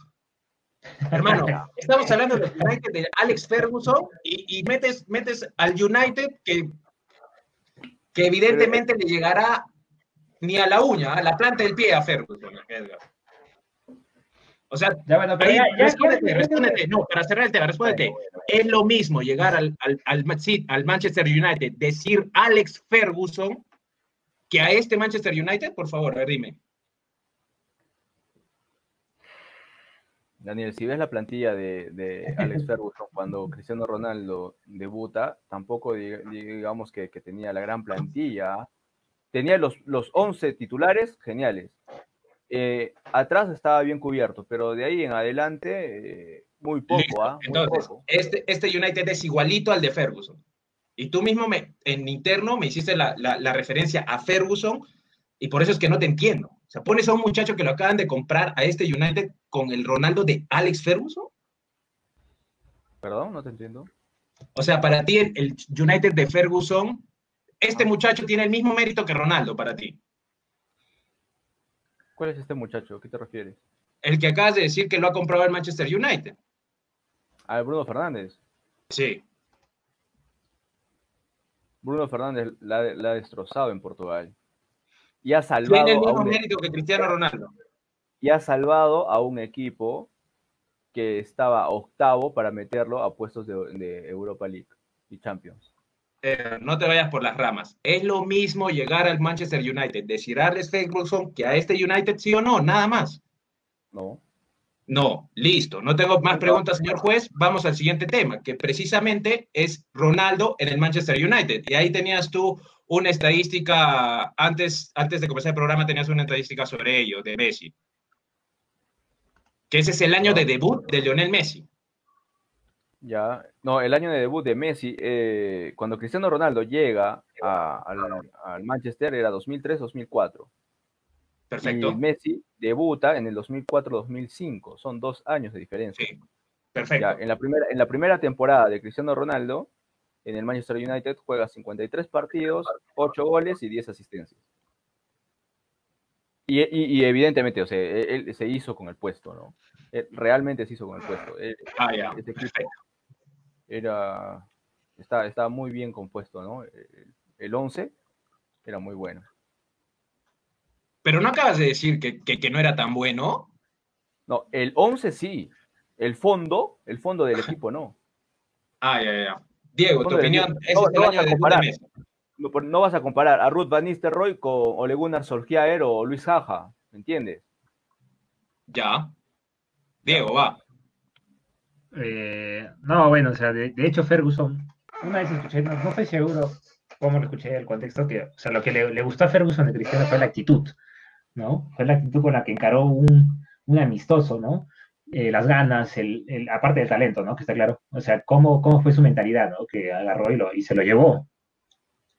Speaker 1: Hermano, estamos hablando del United de Alex Ferguson y, metes, metes al United que, que evidentemente le llegará ni a la uña, a la planta del pie a Ferguson, Edgar. O sea, ya, bueno, pero ya, respóndete, respóndete. No, para cerrar el tema, respóndete. Es lo mismo llegar al, al, al, al, Manchester United, decir Alex Ferguson, que a este Manchester United, por favor, a ver, dime.
Speaker 2: Daniel, si ves la plantilla de, de Alex Ferguson cuando Cristiano Ronaldo debuta, tampoco digamos que, que tenía la gran plantilla. Tenía los, los 11 titulares geniales. Eh, atrás estaba bien cubierto, pero de ahí en adelante, eh, muy poco. ¿ah?
Speaker 1: Entonces, Este, este United es igualito al de Ferguson. Y tú mismo me, en interno me hiciste la, la, referencia a Ferguson y por eso es que no te entiendo. O sea, pones a un muchacho que lo acaban de comprar a este United con el Ronaldo de Alex Ferguson.
Speaker 2: Perdón, no te entiendo.
Speaker 1: O sea, para ti el United de Ferguson, este muchacho tiene el mismo mérito que Ronaldo para ti.
Speaker 2: ¿Cuál es este muchacho? ¿A qué te refieres?
Speaker 1: El que acabas de decir que lo ha comprado el Manchester United.
Speaker 2: ¿A ah, Bruno Fernández?
Speaker 1: Sí.
Speaker 2: Bruno Fernández la, ha destrozado en Portugal. Y ha salvado.
Speaker 1: Tiene el mismo mérito que Cristiano Ronaldo.
Speaker 2: Y ha salvado a un equipo que estaba octavo para meterlo a puestos de Europa League y Champions.
Speaker 1: Eh, no te vayas por las ramas. Es lo mismo llegar al Manchester United, decir a Alex Ferguson que a este United sí o no, nada más.
Speaker 2: No.
Speaker 1: No, listo. No tengo más preguntas, señor juez. Vamos al siguiente tema, que precisamente es Ronaldo en el Manchester United. Y ahí tenías tú una estadística, antes, antes de comenzar el programa tenías una estadística sobre ello, de Messi. Que ese es el año de debut de Lionel Messi.
Speaker 2: Ya, no, el año de debut de Messi, eh, cuando Cristiano Ronaldo llega al, Manchester era 2003-2004.
Speaker 1: Perfecto.
Speaker 2: Y Messi debuta en el 2004-2005, son dos años de diferencia. Sí,
Speaker 1: perfecto.
Speaker 2: en, la primera, en la primera temporada de Cristiano Ronaldo, en el Manchester United juega 53 partidos, 8 goles y 10 asistencias. Y, evidentemente, o sea, él, se hizo con el puesto, ¿no? realmente se hizo con el puesto.
Speaker 1: ah, ya
Speaker 2: era, estaba, estaba muy bien compuesto, ¿no? El, 11 era muy bueno.
Speaker 1: Pero no acabas de decir que, no era tan bueno.
Speaker 2: No, el 11 sí. El fondo, el fondo del equipo no.
Speaker 1: Ah, ya, ya. Diego, tu opinión
Speaker 2: es no, vas a comparar, no, vas a comparar a Ruth Van Nistelrooy con Ole Gunnar Solskjaer o Luis Jaja, ¿me entiendes?
Speaker 1: Ya. Diego, va.
Speaker 3: Eh, no, bueno, o sea, de, hecho Ferguson, una vez escuché, no, estoy seguro cómo lo escuché el contexto, que, o sea, lo que le, gustó a Ferguson de Cristiano fue la actitud, ¿no? Fue la actitud con la que encaró un, un amistoso, ¿no? Eh, las ganas, el, el, aparte del talento, ¿no? Que está claro. O sea, cómo, cómo fue su mentalidad, ¿no? Que agarró y, lo, y se lo llevó.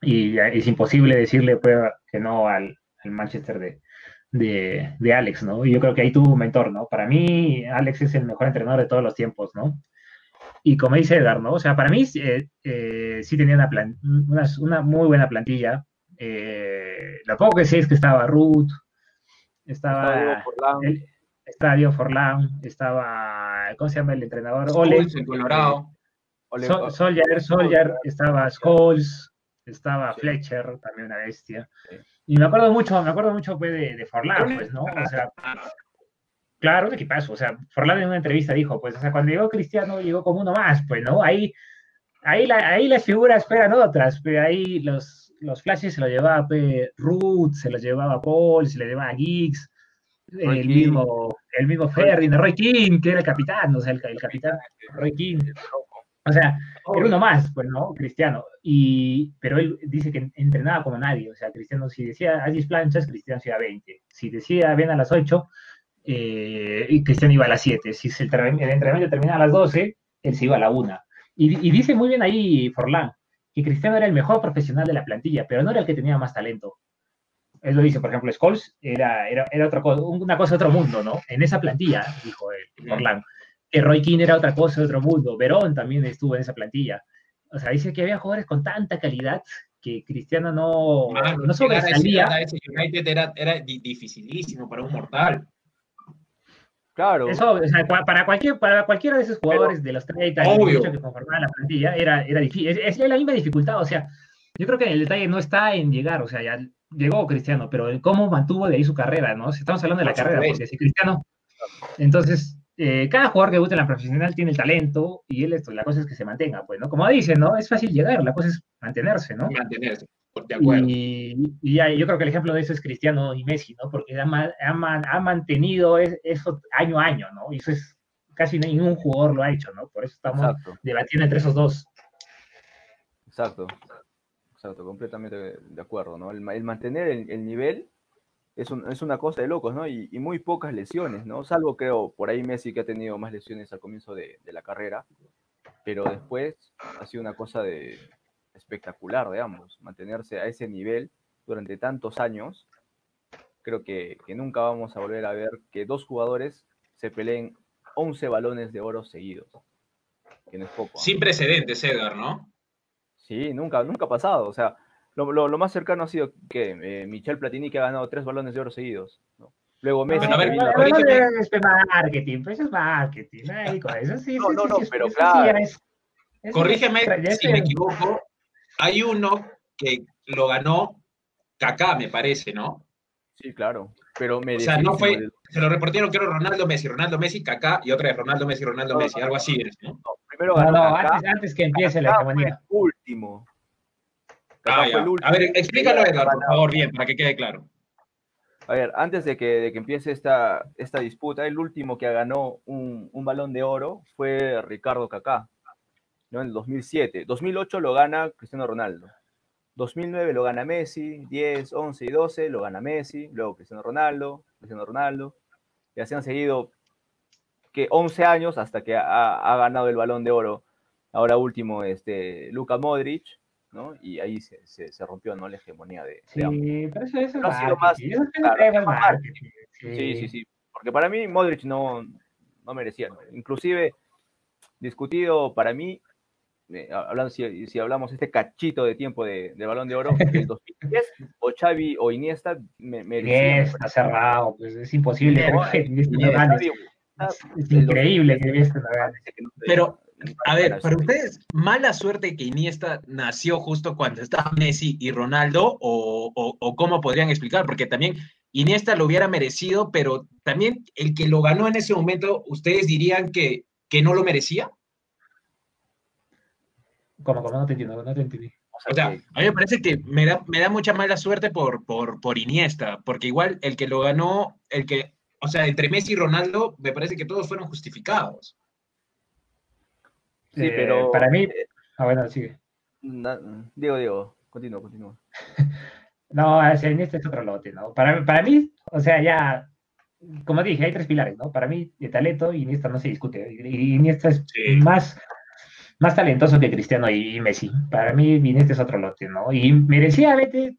Speaker 3: Y es imposible decirle pues, que no al, al Manchester de, de, de, Alex, ¿no? Y yo creo que ahí tuvo un mentor, ¿no? Para mí, Alex es el mejor entrenador de todos los tiempos, ¿no? Y como dice Edgar, ¿no? O sea, para mí eh, eh, sí tenía una, una, una, muy buena plantilla. Eh, lo poco que sé es que estaba Ruth, estaba Estadio Forlán, estaba, ¿cómo se llama el entrenador?
Speaker 1: Ole. Colorado.
Speaker 3: Soldier, Soldier, estaba Scholes, estaba Fletcher, también una bestia. Y me acuerdo mucho, me acuerdo mucho pues, de, de Forlán, pues, ¿no? O sea, claro, un equipazo. O sea, Forlán en una entrevista dijo, pues, o sea, cuando llegó Cristiano llegó como uno más, pues, ¿no? Ahí, ahí, la, ahí las figuras fueran otras, pero pues, ahí los, los flashes se los llevaba pues, Ruth, se los llevaba Paul, se los llevaba Giggs, el mismo, el mismo Ferdinand, Roy King, que era el capitán, o sea, el, el capitán Roy King. O sea, era uno más, pues, ¿no? Cristiano. Y, pero él dice que entrenaba como nadie. O sea, Cristiano, si decía a 10 planchas, Cristiano se iba a 20. Si decía ven a las 8, eh, Cristiano iba a las 7. Si el, entrenamiento terminaba a las 12, él se iba a la 1. Y, dice muy bien ahí Forlán, que Cristiano era el mejor profesional de la plantilla, pero no era el que tenía más talento. Él lo dice, por ejemplo, Scholes era, era, era otra cosa, una cosa de otro mundo, ¿no? En esa plantilla, dijo él, Forlán que Roy King era otra cosa otro mundo, Verón también estuvo en esa plantilla. O sea, dice que había jugadores con tanta calidad que Cristiano no, no sobresalía.
Speaker 1: United era, era dificilísimo para un mortal.
Speaker 2: Claro.
Speaker 3: Eso, o sea, para, cualquier, para cualquiera de esos jugadores de los 30 que conformaban la plantilla, era, era difícil. Es, la misma dificultad, o sea, yo creo que el detalle no está en llegar, o sea, ya llegó Cristiano, pero en cómo mantuvo de ahí su carrera, ¿no? Si estamos hablando de la carrera, porque si Cristiano, entonces, eh, cada jugador que gusta en la profesional tiene el talento y él esto, la cosa es que se mantenga, pues, ¿no? Como dicen, ¿no? Es fácil llegar, la cosa es mantenerse, ¿no?
Speaker 1: Mantenerse, de acuerdo.
Speaker 3: Y, yo creo que el ejemplo de eso es Cristiano y Messi, ¿no? Porque ha, ha, mantenido eso año a año, ¿no? Y eso es casi ningún jugador lo ha hecho, ¿no? Por eso estamos debatiendo entre esos dos.
Speaker 2: Exacto, exacto, completamente de acuerdo, ¿no? El, mantener el, nivel es, es, una cosa de locos, ¿no? Y, muy pocas lesiones, ¿no? Salvo creo por ahí Messi que ha tenido más lesiones al comienzo de, de la carrera, pero después ha sido una cosa de espectacular de ambos, mantenerse a ese nivel durante tantos años. Creo que, que nunca vamos a volver a ver que dos jugadores se peleen 11 balones de oro seguidos. Que no es poco.
Speaker 1: Sin precedentes, Edgar, ¿no?
Speaker 2: Sí, nunca, nunca ha pasado. O sea, lo, más cercano ha sido que eh, Michel Platini que ha ganado tres balones de oro seguidos. Luego Messi.
Speaker 3: No, a ver, es marketing, pues es marketing. Eso sí,
Speaker 2: no, no, no, pero claro.
Speaker 1: Corrígeme si me equivoco. Hay uno que lo ganó Kaká, me parece, ¿no?
Speaker 2: Sí, claro. Pero
Speaker 1: o sea, no fue, se lo reportaron que era Ronaldo Messi, Ronaldo Messi, Kaká y otra vez Ronaldo Messi, Ronaldo Messi, algo así ¿no?
Speaker 3: primero ganó no, antes, antes, que empiece la hegemonía.
Speaker 2: último.
Speaker 1: Ah, a ver, explícalo, Edgar, por favor, bien, para que quede claro.
Speaker 2: A ver, antes de que, de que empiece esta, esta disputa, el último que ganó un, un balón de oro fue Ricardo Kaká, ¿no? En el 2007. 2008 lo gana Cristiano Ronaldo. 2009 lo gana Messi, 10, 11 y 12 lo gana Messi, luego Cristiano Ronaldo, Cristiano Ronaldo, y así han seguido que 11 años hasta que ha, ganado el balón de oro. Ahora último, este, Luka Modric, ¿no? Y ahí se, se, rompió, ¿no? La hegemonía de,
Speaker 3: sí, pero eso, eso
Speaker 2: ha sido más, sí, sí, sí, porque para mí Modric no, no merecía, inclusive discutido para mí eh, hablando, si, si, hablamos este cachito de tiempo de, de balón de oro, el 2010, o Xavi o Iniesta me, me
Speaker 3: Iniesta cerrado, pues es imposible que Iniesta no gane. Es, increíble que Iniesta no gane.
Speaker 1: Pero, a ver, para ustedes, mala suerte que Iniesta nació justo cuando estaba Messi y Ronaldo, o, o, o cómo podrían explicar, porque también Iniesta lo hubiera merecido, pero también el que lo ganó en ese momento, ¿ustedes dirían que, que no lo merecía?
Speaker 3: ¿Cómo, cómo? No te entiendo, no te entendí.
Speaker 1: O sea, a mí me parece que me da, me da mucha mala suerte por, por, por Iniesta, porque igual el que lo ganó, el que, o sea, entre Messi y Ronaldo, me parece que todos fueron justificados.
Speaker 3: Sí, pero. Para mí. Ah, bueno, sigue.
Speaker 2: digo, digo, continúa, continúa.
Speaker 3: no, o Iniesta es otro lote, ¿no? Para, para mí, o sea, ya. Como dije, hay tres pilares, ¿no? Para mí, de talento, Iniesta no se discute. Iniesta es más más talentoso que Cristiano y Messi. Para mí, Iniesta es otro lote, ¿no? Y merecía vete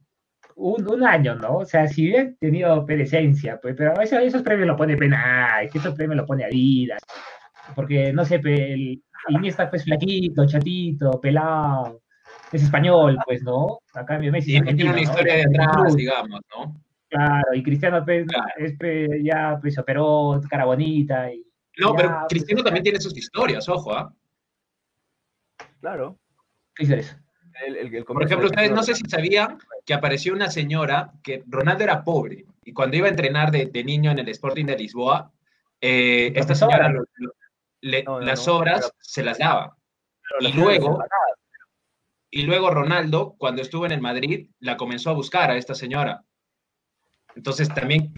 Speaker 3: un, un, año, ¿no? O sea, si hubiera tenido perecencia, pues, pero eso, esos premios lo pone penal, que esos premios lo pone Adidas, porque, no sé, el, Iniesta pues flaquito, chatito, pelado, es español, pues, ¿no? A cambio Messi
Speaker 1: es tiene una historia de atrás, digamos, ¿no?
Speaker 3: Claro, y Cristiano pues, es, ya pues operó cara bonita y...
Speaker 1: No, pero pues, Cristiano también tiene sus historias, ojo, ¿ah?
Speaker 2: Claro.
Speaker 3: ¿Qué es
Speaker 1: Por ejemplo, ustedes no sé si sabían que apareció una señora que Ronaldo era pobre y cuando iba a entrenar de, niño en el Sporting de Lisboa, eh, esta señora las obras se las daba. y luego, y luego Ronaldo, cuando estuvo en el Madrid, la comenzó a buscar a esta señora. Entonces también,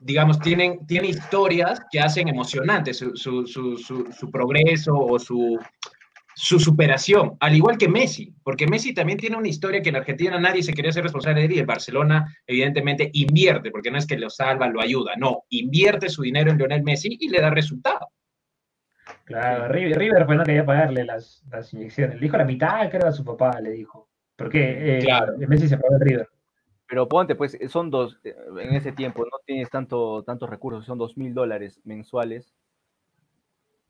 Speaker 1: digamos, tienen, tiene historias que hacen emocionantes su, su progreso o su, su superación, al igual que Messi, porque Messi también tiene una historia que en Argentina nadie se quería ser responsable de él y en Barcelona evidentemente invierte, porque no es que lo salva, lo ayuda, no, invierte su dinero en Lionel Messi y le da resultado.
Speaker 3: Claro, River, pues no quería pagarle las, inyecciones, le dijo la mitad, creo a su papá, le dijo, porque eh, claro. Messi se pagó el River.
Speaker 2: Pero ponte, pues son dos, eh, en ese tiempo no tienes tanto, tantos recursos, son dos mil dólares mensuales.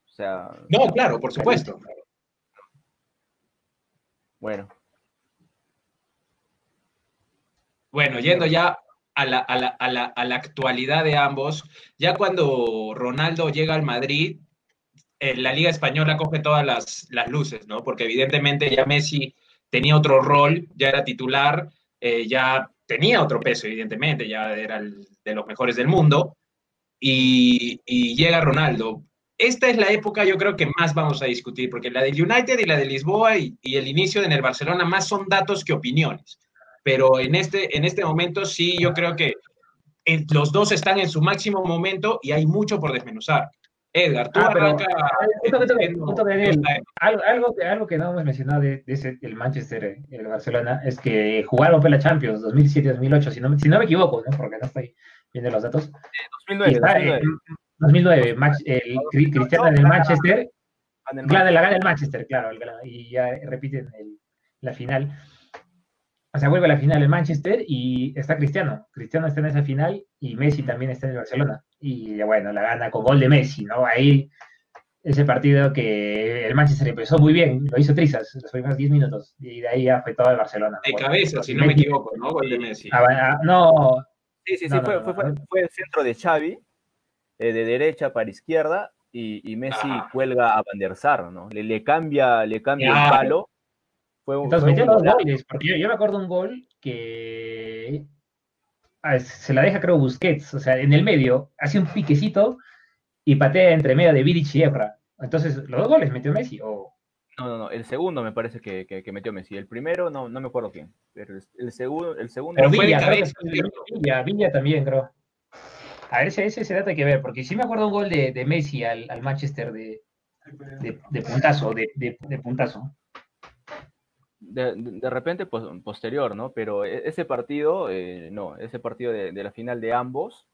Speaker 2: O sea.
Speaker 1: No, claro, por supuesto.
Speaker 2: Bueno.
Speaker 1: Bueno, yendo ya a la, actualidad de ambos, ya cuando Ronaldo llega al Madrid, eh, la Liga Española coge todas las, luces, ¿no? Porque evidentemente ya Messi tenía otro rol, ya era titular, eh, ya tenía otro peso, evidentemente, ya era de los mejores del mundo, y, y llega Ronaldo esta es la época yo creo que más vamos a discutir, porque la del United y la de Lisboa y, el inicio en el Barcelona más son datos que opiniones. Pero en este, en este momento sí, yo creo que los dos están en su máximo momento y hay mucho por desmenuzar. Edgar, tú
Speaker 3: Ah, pero,
Speaker 1: arranca.
Speaker 3: Justo, justo,
Speaker 1: diciendo-
Speaker 3: justo, Daniel, algo, algo, que, algo que no hemos mencionado de, de ese, el Manchester y el Barcelona es que jugaron la Champions 2007-2008, si no, si no me equivoco, ¿no? porque no estoy viendo los datos.
Speaker 2: 2009,
Speaker 3: Y está en
Speaker 2: 2009.
Speaker 3: 2009, Max- el Cri- Cristiano en el Manchester,
Speaker 2: el
Speaker 3: gana, la gana el Manchester, claro, el gana- y ya repiten el- la final. O sea, vuelve a la final el Manchester y está Cristiano. Cristiano está en esa final y Messi también está en el Barcelona. Y bueno, la gana con gol de Messi, ¿no? Ahí, ese partido que el Manchester empezó muy bien, lo hizo Trizas los primeros 10 minutos, y de ahí ya fue todo el Barcelona.
Speaker 1: De
Speaker 3: Bueno,
Speaker 1: cabeza, si no me equivoco, ¿no? Gol de Messi.
Speaker 3: Ah, ah, no,
Speaker 2: Sí, sí, sí,
Speaker 3: No,
Speaker 2: fue,
Speaker 3: no,
Speaker 2: fue, fue, fue el centro de Xavi, eh, de derecha para izquierda, y, y Messi
Speaker 1: Ajá.
Speaker 2: cuelga a Van der Sar, ¿no? Le, le cambia, le cambia el palo. Fue un,
Speaker 3: Entonces
Speaker 2: fue
Speaker 3: metió goles, porque yo, yo me acuerdo un gol que ah, se la deja creo Busquets, o sea, en el medio, hace un piquecito y patea entre medio de Vidic y Ebra. Entonces, los dos goles metió Messi, o
Speaker 2: No, no, no, el segundo me parece que, que, que metió Messi. El primero no, no me acuerdo quién, pero el, el segundo, el segundo
Speaker 1: Pero
Speaker 3: Villa. Villa, Villa también, creo. A ver, ese, ese, ese dato hay que ver, porque sí me acuerdo un gol de, de Messi al, al Manchester de, de, de puntazo, de, de puntazo.
Speaker 2: De, repente pues, posterior, ¿no? Pero e- ese partido, eh, no, ese partido de, de la final de ambos,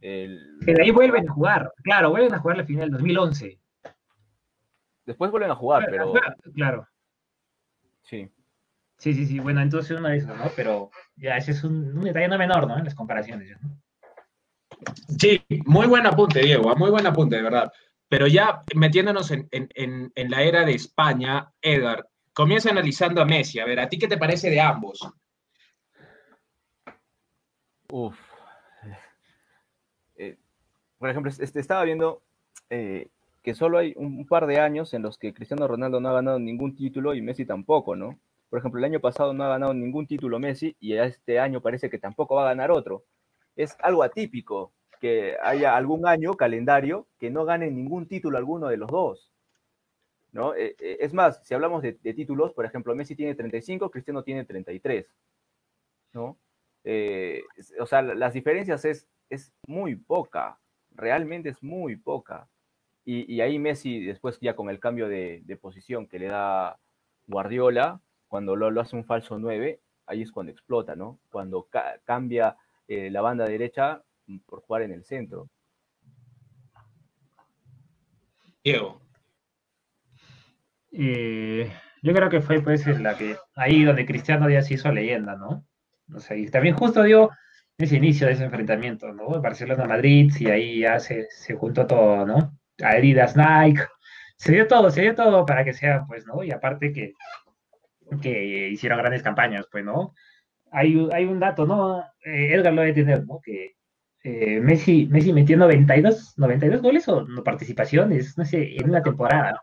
Speaker 2: el-
Speaker 3: Que de ahí vuelven a jugar, claro, vuelven a jugar la final del 2011.
Speaker 2: después vuelven a jugar, pero
Speaker 3: Claro.
Speaker 2: sí.
Speaker 3: Sí, sí, sí. Bueno, entonces uno de esos, ¿no? Pero ya ese es un, un detalle no menor, ¿no? En las comparaciones.
Speaker 1: Sí, muy buen apunte, Diego, muy buen apunte, de verdad. Pero ya metiéndonos en, en- en- en la era de España, Edgar, comienza analizando a Messi. A ver, ¿a ti qué te parece de ambos?
Speaker 2: Uf. Eh, por ejemplo, este, estaba viendo eh, que solo hay un, un par de años en los que Cristiano Ronaldo no ha ganado ningún título y Messi tampoco, ¿no? Por ejemplo, el año pasado no ha ganado ningún título Messi y este año parece que tampoco va a ganar otro. Es algo atípico que haya algún año, calendario, que no gane ningún título alguno de los dos. ¿No? Eh, eh, es más, si hablamos de, títulos, por ejemplo, Messi tiene 35, Cristiano tiene 33. ¿no? Eh, o sea, la- las diferencias es, es muy poca, realmente es muy poca. Y, ahí Messi, después ya con el cambio de, de posición que le da Guardiola, cuando lo, lo hace un falso 9, ahí es cuando explota, ¿no? Cuando ca- cambia la banda derecha por jugar en el centro.
Speaker 1: Diego.
Speaker 3: Eh, yo creo que fue pues en la que ahí donde Cristiano ya se hizo leyenda, ¿no? O sea, y también justo dio ese inicio de ese enfrentamiento, ¿no? Barcelona-Madrid, y ahí ya se, se juntó todo, ¿no? Adidas, Nike, se dio todo, se dio todo para que sea, pues, ¿no? Y aparte que, que hicieron grandes campañas, pues, ¿no? Hay, hay un dato, ¿no? Eh, Edgar lo debe tener, ¿no? Que eh, Messi, Messi metió 92, 92 goles o no, participaciones, no sé, en una temporada.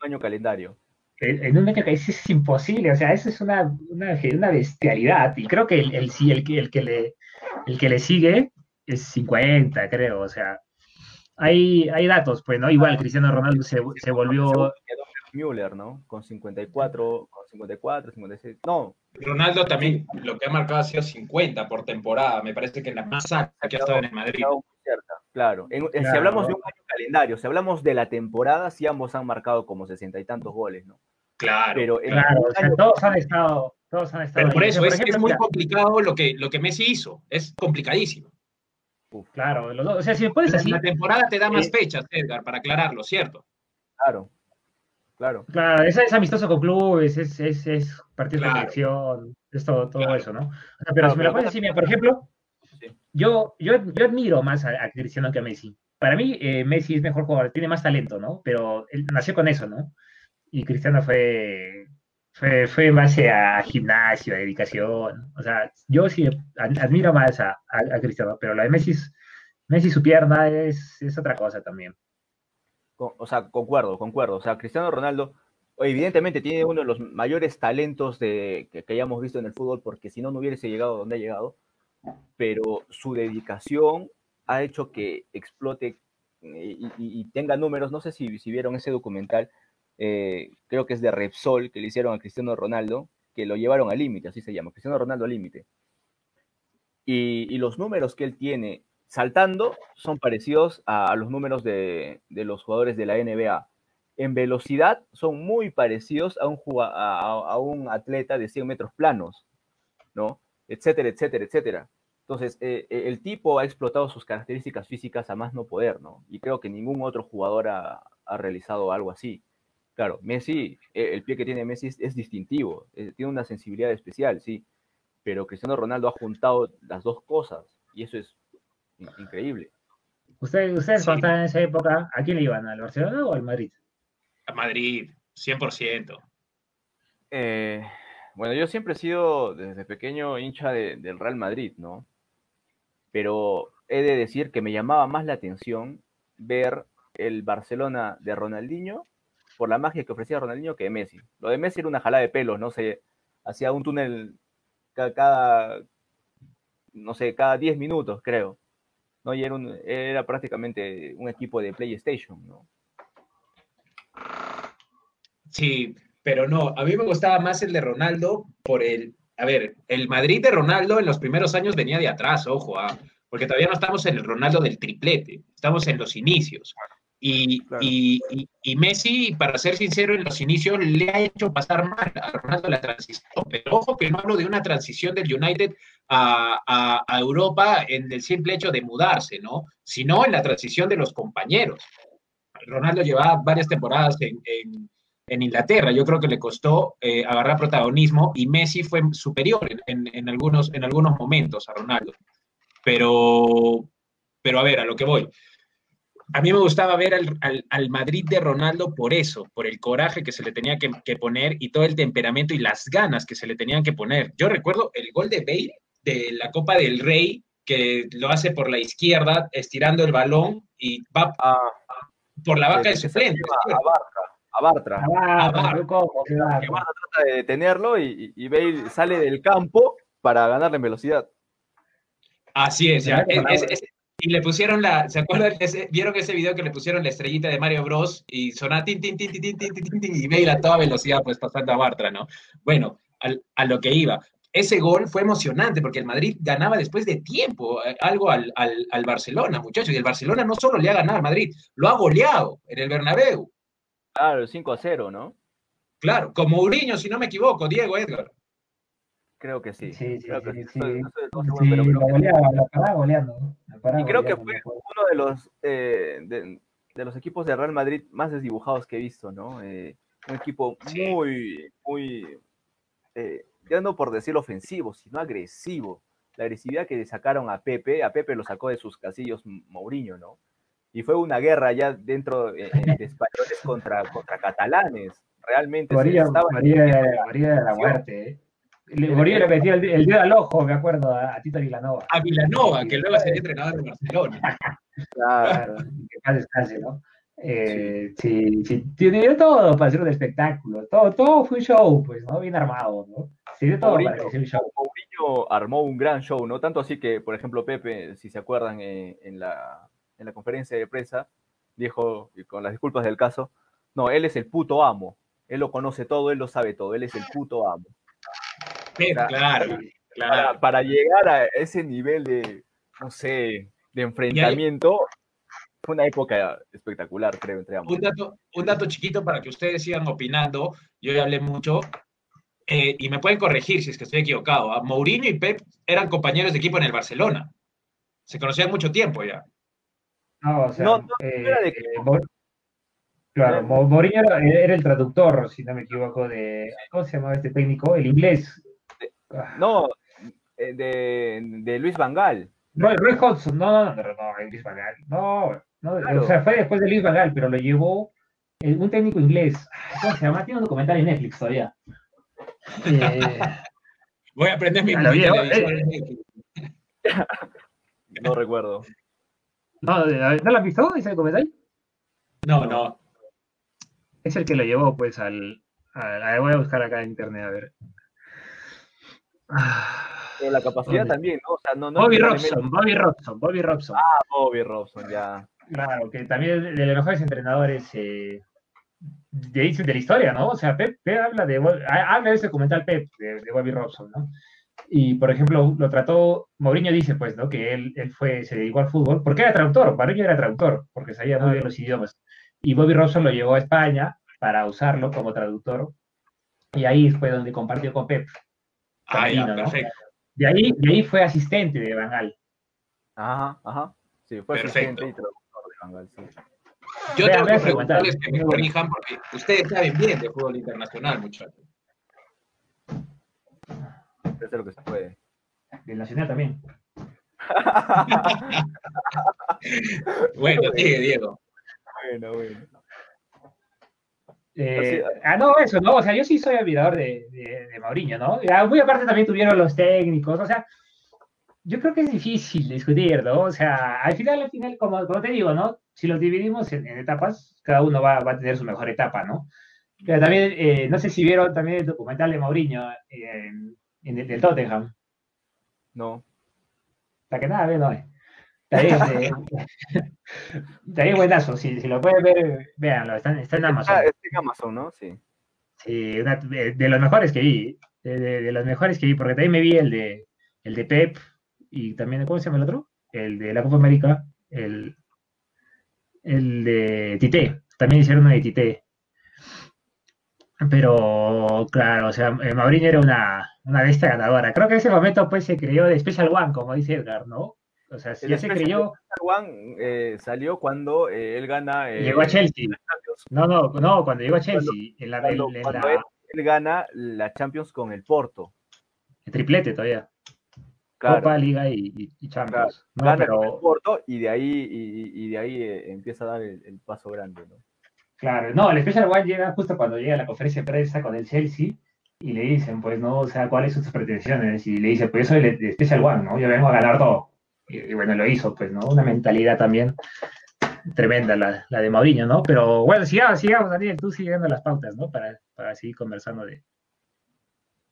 Speaker 2: Un año calendario.
Speaker 3: En en un año que eso es imposible, o sea, eso es una, una, una bestialidad. Y creo que el, el, sí, el, que- el, que le, el que le sigue es 50, creo, o sea. Hay, hay datos, pues, ¿no? Igual Cristiano Ronaldo se, se volvió.
Speaker 2: Quedó Müller, ¿no? Con 54, con 54, 56. No,
Speaker 1: Ronaldo también lo que ha marcado ha sido 50 por temporada. Me parece que es la más alta que ha estado en el Madrid.
Speaker 2: muy Claro. En- en- Si hablamos de un año calendario, si hablamos de la temporada, sí ambos han marcado como sesenta y tantos goles, ¿no?
Speaker 1: Claro.
Speaker 2: Pero en
Speaker 3: Claro, o sea, todos han estado. Todos han estado
Speaker 1: Pero por eso es,
Speaker 3: ejemplo,
Speaker 1: es muy
Speaker 3: mira,
Speaker 1: complicado lo que, lo que Messi hizo. Es complicadísimo.
Speaker 3: Claro, los dos- o sea, si
Speaker 1: La,
Speaker 3: así,
Speaker 1: la temporada te da más
Speaker 3: Eh,
Speaker 1: fechas, Edgar, para aclararlo, ¿cierto?
Speaker 2: Claro, claro.
Speaker 3: Claro, es, es amistoso con clubes, es, es, es partido de selección, es todo, todo
Speaker 1: Claro.
Speaker 3: eso, ¿no? O sea, pero
Speaker 2: Claro,
Speaker 3: si me lo pones así, mira, por ejemplo. Yo, yo, yo admiro más a, Cristiano que a Messi. Para mí, eh, Messi es mejor jugador, tiene más talento, ¿no? Pero él nació con eso, ¿no? Y Cristiano fue, fue, fue en base a gimnasio, a dedicación. O sea, yo sí ad- admiro más a, a, Cristiano, pero lo de Messi, es- Messi su pierna es, es otra cosa también.
Speaker 2: O sea, concuerdo, concuerdo. O sea, Cristiano Ronaldo, evidentemente, tiene uno de los mayores talentos de, que, que hayamos visto en el fútbol, porque si no, no hubiese llegado donde ha llegado. Pero su dedicación ha hecho que explote eh, y, tenga números. No sé si, vieron ese documental, eh, creo que es de Repsol, que le hicieron a Cristiano Ronaldo, que lo llevaron al límite, así se llama, Cristiano Ronaldo al límite. Y, y los números que él tiene saltando son parecidos a, los números de, los jugadores de la NBA. En velocidad son muy parecidos a un, a, un atleta de 100 metros planos, ¿no? Etcétera, etcétera, etcétera. Entonces, eh, eh, el tipo ha explotado sus características físicas a más no poder, ¿no? Y creo que ningún otro jugador ha, realizado algo así. Claro, Messi, eh, el pie que tiene Messi es, distintivo, tiene una sensibilidad especial, sí, pero Cristiano Ronaldo ha juntado las dos cosas y eso es increíble.
Speaker 3: ¿Ustedes, ustedes cuando estaban en esa época, ¿a quién le iban? ¿Al Barcelona o al Madrid?
Speaker 1: A Madrid, 100%.
Speaker 2: bueno, yo siempre he sido desde pequeño hincha del Real Madrid, ¿no? Pero he de decir que me llamaba más la atención ver el Barcelona de Ronaldinho por la magia que ofrecía Ronaldinho que de Messi. Lo de Messi era una jalada de pelos, no sé, hacía un túnel cada, no sé, cada 10 minutos, creo. ¿no? Y era, era prácticamente un equipo de PlayStation, ¿no?
Speaker 1: Sí, pero no, a mí me gustaba más el de Ronaldo por el, a ver, el Madrid de Ronaldo en los primeros años venía de atrás, ojo, ah, porque todavía no estamos en el Ronaldo del triplete, estamos en los inicios. Y, y, Messi, para ser sincero, en los inicios le ha hecho pasar mal a Ronaldo la transición. Pero ojo que no hablo de una transición del United a, a, Europa en el simple hecho de mudarse, ¿no? Sino en la transición de los compañeros. Ronaldo llevaba varias temporadas en, en Inglaterra. Yo creo que le costó eh, agarrar protagonismo y Messi fue superior en, algunos, en algunos momentos a Ronaldo. Pero, pero a ver, a lo que voy. A mí me gustaba ver al, Madrid de Ronaldo por eso, por el coraje que se le tenía que, poner y todo el temperamento y las ganas que se le tenían que poner. Yo recuerdo el gol de Bale de la Copa del Rey, que lo hace por la izquierda, estirando el balón y va ah. por la vaca de suplente
Speaker 2: a Bartra. A Bartra. Que Bartra trata de detenerlo y, y, Bale sale del campo para ganarle en velocidad.
Speaker 1: Así es, ya. Y le pusieron la, ¿se acuerdan? Ese, ¿Vieron ese video que le pusieron la estrellita de Mario Bros? Y sonaba tin, tin, tin, tin, tin, tin, tin, y Bale a toda velocidad, pues pasando a Bartra, ¿no? Bueno, al, a lo que iba. Ese gol fue emocionante porque el Madrid ganaba después de tiempo eh, algo al, al, Barcelona, muchachos. Y el Barcelona no solo le ha ganado al Madrid, lo ha goleado en el Bernabéu.
Speaker 2: Claro, 5 a 0, ¿no?
Speaker 1: Claro, como Mourinho, si no me equivoco, Diego Edgar.
Speaker 2: Creo que sí.
Speaker 3: Sí, sí,
Speaker 2: creo
Speaker 3: sí. sí, goleando.
Speaker 2: y creo que fue uno de los, eh, de, los equipos de Real Madrid más desdibujados que he visto, ¿no? Eh, un equipo muy, muy, eh, ya no por decirlo ofensivo, sino agresivo. La agresividad que sacaron a Pepe, a Pepe lo sacó de sus casillos Mourinho, ¿no? Y fue una guerra ya dentro eh, eh, de españoles contra, contra catalanes. Realmente.
Speaker 3: Moría, de la muerte. ¿eh? Moría le metía el, dedo al ojo, me acuerdo, a, Tito Vilanova.
Speaker 1: A Vilanova, que luego sería entrenador de Barcelona.
Speaker 3: claro, que descanse, ¿no? Eh, sí, sí, tiene todo para hacer un espectáculo. Todo, todo fue un show, pues, ¿no? Bien armado, ¿no? Sí, de todo
Speaker 2: para que sea un show. Mourinho armó un gran show, ¿no? Tanto así que, por ejemplo, Pepe, si se acuerdan, en la en la conferencia de prensa, dijo, y con las disculpas del caso, no, él es el puto amo, él lo conoce todo, él lo sabe todo, él es el puto amo.
Speaker 1: claro,
Speaker 2: claro. Para, llegar a ese nivel de, no sé, de enfrentamiento, fue una época espectacular, creo, entre ambos.
Speaker 1: Un dato, un dato chiquito para que ustedes sigan opinando, yo ya hablé mucho, eh, y me pueden corregir si es que estoy equivocado. ¿ah? Mourinho y Pep eran compañeros de equipo en el Barcelona. Se conocían mucho tiempo ya.
Speaker 3: No, o sea, no, eh, era de Claro, Mourinho era, el traductor, si no me equivoco, de. ¿Cómo se llamaba este técnico? El inglés.
Speaker 2: Ah. no, eh, de, de Luis Vangal.
Speaker 3: No, Roy Hodgson, no, no, no, no, Luis Vangal. No, no o sea, fue después de Luis Vangal, pero lo llevó un técnico inglés. ¿Cómo se llama? Tiene un documental en Netflix todavía.
Speaker 1: Eh, Voy a aprender mi
Speaker 2: no, no recuerdo.
Speaker 3: No, ¿no lo has visto ese comentario?
Speaker 1: No, no.
Speaker 3: Es el que lo llevó, pues, al. voy a buscar acá en internet, a ver.
Speaker 2: Pero la capacidad también, ¿no? O sea, no,
Speaker 3: Bobby Robson, Bobby Robson, Bobby Robson.
Speaker 2: Ah, Bobby Robson, ya.
Speaker 3: Claro, que también de los mejores entrenadores eh, de, de, la historia, ¿no? O sea, Pep, habla de habla de ese comentario Pep, de, Bobby Robson, ¿no? Y, por ejemplo, lo trató, Mourinho dice, pues, ¿no? Que él, él fue, se dedicó al fútbol, porque era traductor, Mourinho era traductor, porque sabía muy bien los idiomas. Y Bobby Robson lo llevó a España para usarlo como traductor, y ahí fue donde compartió con Pep.
Speaker 1: Ah, ya, perfecto.
Speaker 3: De ahí, de ahí fue asistente de Van Gaal.
Speaker 2: Ajá, ajá. Sí, fue
Speaker 1: Perfecto.
Speaker 2: asistente y traductor de Van Gaal, sí.
Speaker 1: Yo
Speaker 3: Vea,
Speaker 1: tengo que preguntarles que me corrijan porque ustedes saben bien de fútbol internacional, muchachos.
Speaker 2: Es lo que se puede.
Speaker 3: Del Nacional también.
Speaker 1: Bueno, sigue, Diego.
Speaker 2: Bueno, bueno.
Speaker 3: Eh,
Speaker 2: Así-
Speaker 3: ah, no, eso, ¿no? O sea, yo sí soy admirador de, de, de Mauriño, ¿no? Ya, muy aparte también tuvieron los técnicos, o sea, yo creo que es difícil discutir, ¿no? O sea, al final, al final, como, como te digo, ¿no? Si los dividimos en, en etapas, cada uno va, va a tener su mejor etapa, ¿no? Pero también, eh, no sé si vieron también el documental de Mauriño en, en el del Tottenham.
Speaker 2: No.
Speaker 3: Para que nada, ve, no. eh. Está bien, eh, buenazo, si, si lo pueden ver, véanlo, está, en- está en Amazon.
Speaker 2: Ah, está en Amazon, ¿no? Sí.
Speaker 3: Sí, una- de, de los mejores que vi, de, de- de los mejores que vi, porque también me vi el de, el de Pep y también, ¿cómo se llama el otro? El de la Copa América, el, el de Tite, también hicieron uno de Tite. Pero, claro, o sea, eh, Mauriño era una, una bestia ganadora. Creo que en ese momento pues se creyó de Special One, como dice Edgar, ¿no? O sea,
Speaker 2: El
Speaker 3: ya se
Speaker 2: Special
Speaker 3: creyó,
Speaker 2: One eh, salió cuando eh, él gana. eh,
Speaker 3: llegó a Chelsea. No, no, no, cuando llegó a Chelsea, en la,
Speaker 2: Cuando,
Speaker 3: en-
Speaker 2: cuando él, él gana la Champions con el Porto.
Speaker 3: el triplete todavía.
Speaker 2: Claro.
Speaker 3: Copa, Liga y, y- Champions. No,
Speaker 2: gana con el
Speaker 3: pero,
Speaker 2: Porto y de ahí, y, de ahí empieza a dar el, el paso grande, ¿no?
Speaker 3: Claro, no, el Special One llega justo cuando llega a la conferencia de prensa con el Chelsea y le dicen, pues, no, o sea, ¿cuáles son sus pretensiones? Y le dice, pues, soy el Special One, ¿no? Yo vengo a ganar todo. Y, y bueno, lo hizo, pues, ¿no? Una mentalidad también tremenda la, la de Mourinho, ¿no? Pero bueno, sigamos, sigamos, Daniel, tú sigue dando las pautas, ¿no? Para, para seguir conversando de,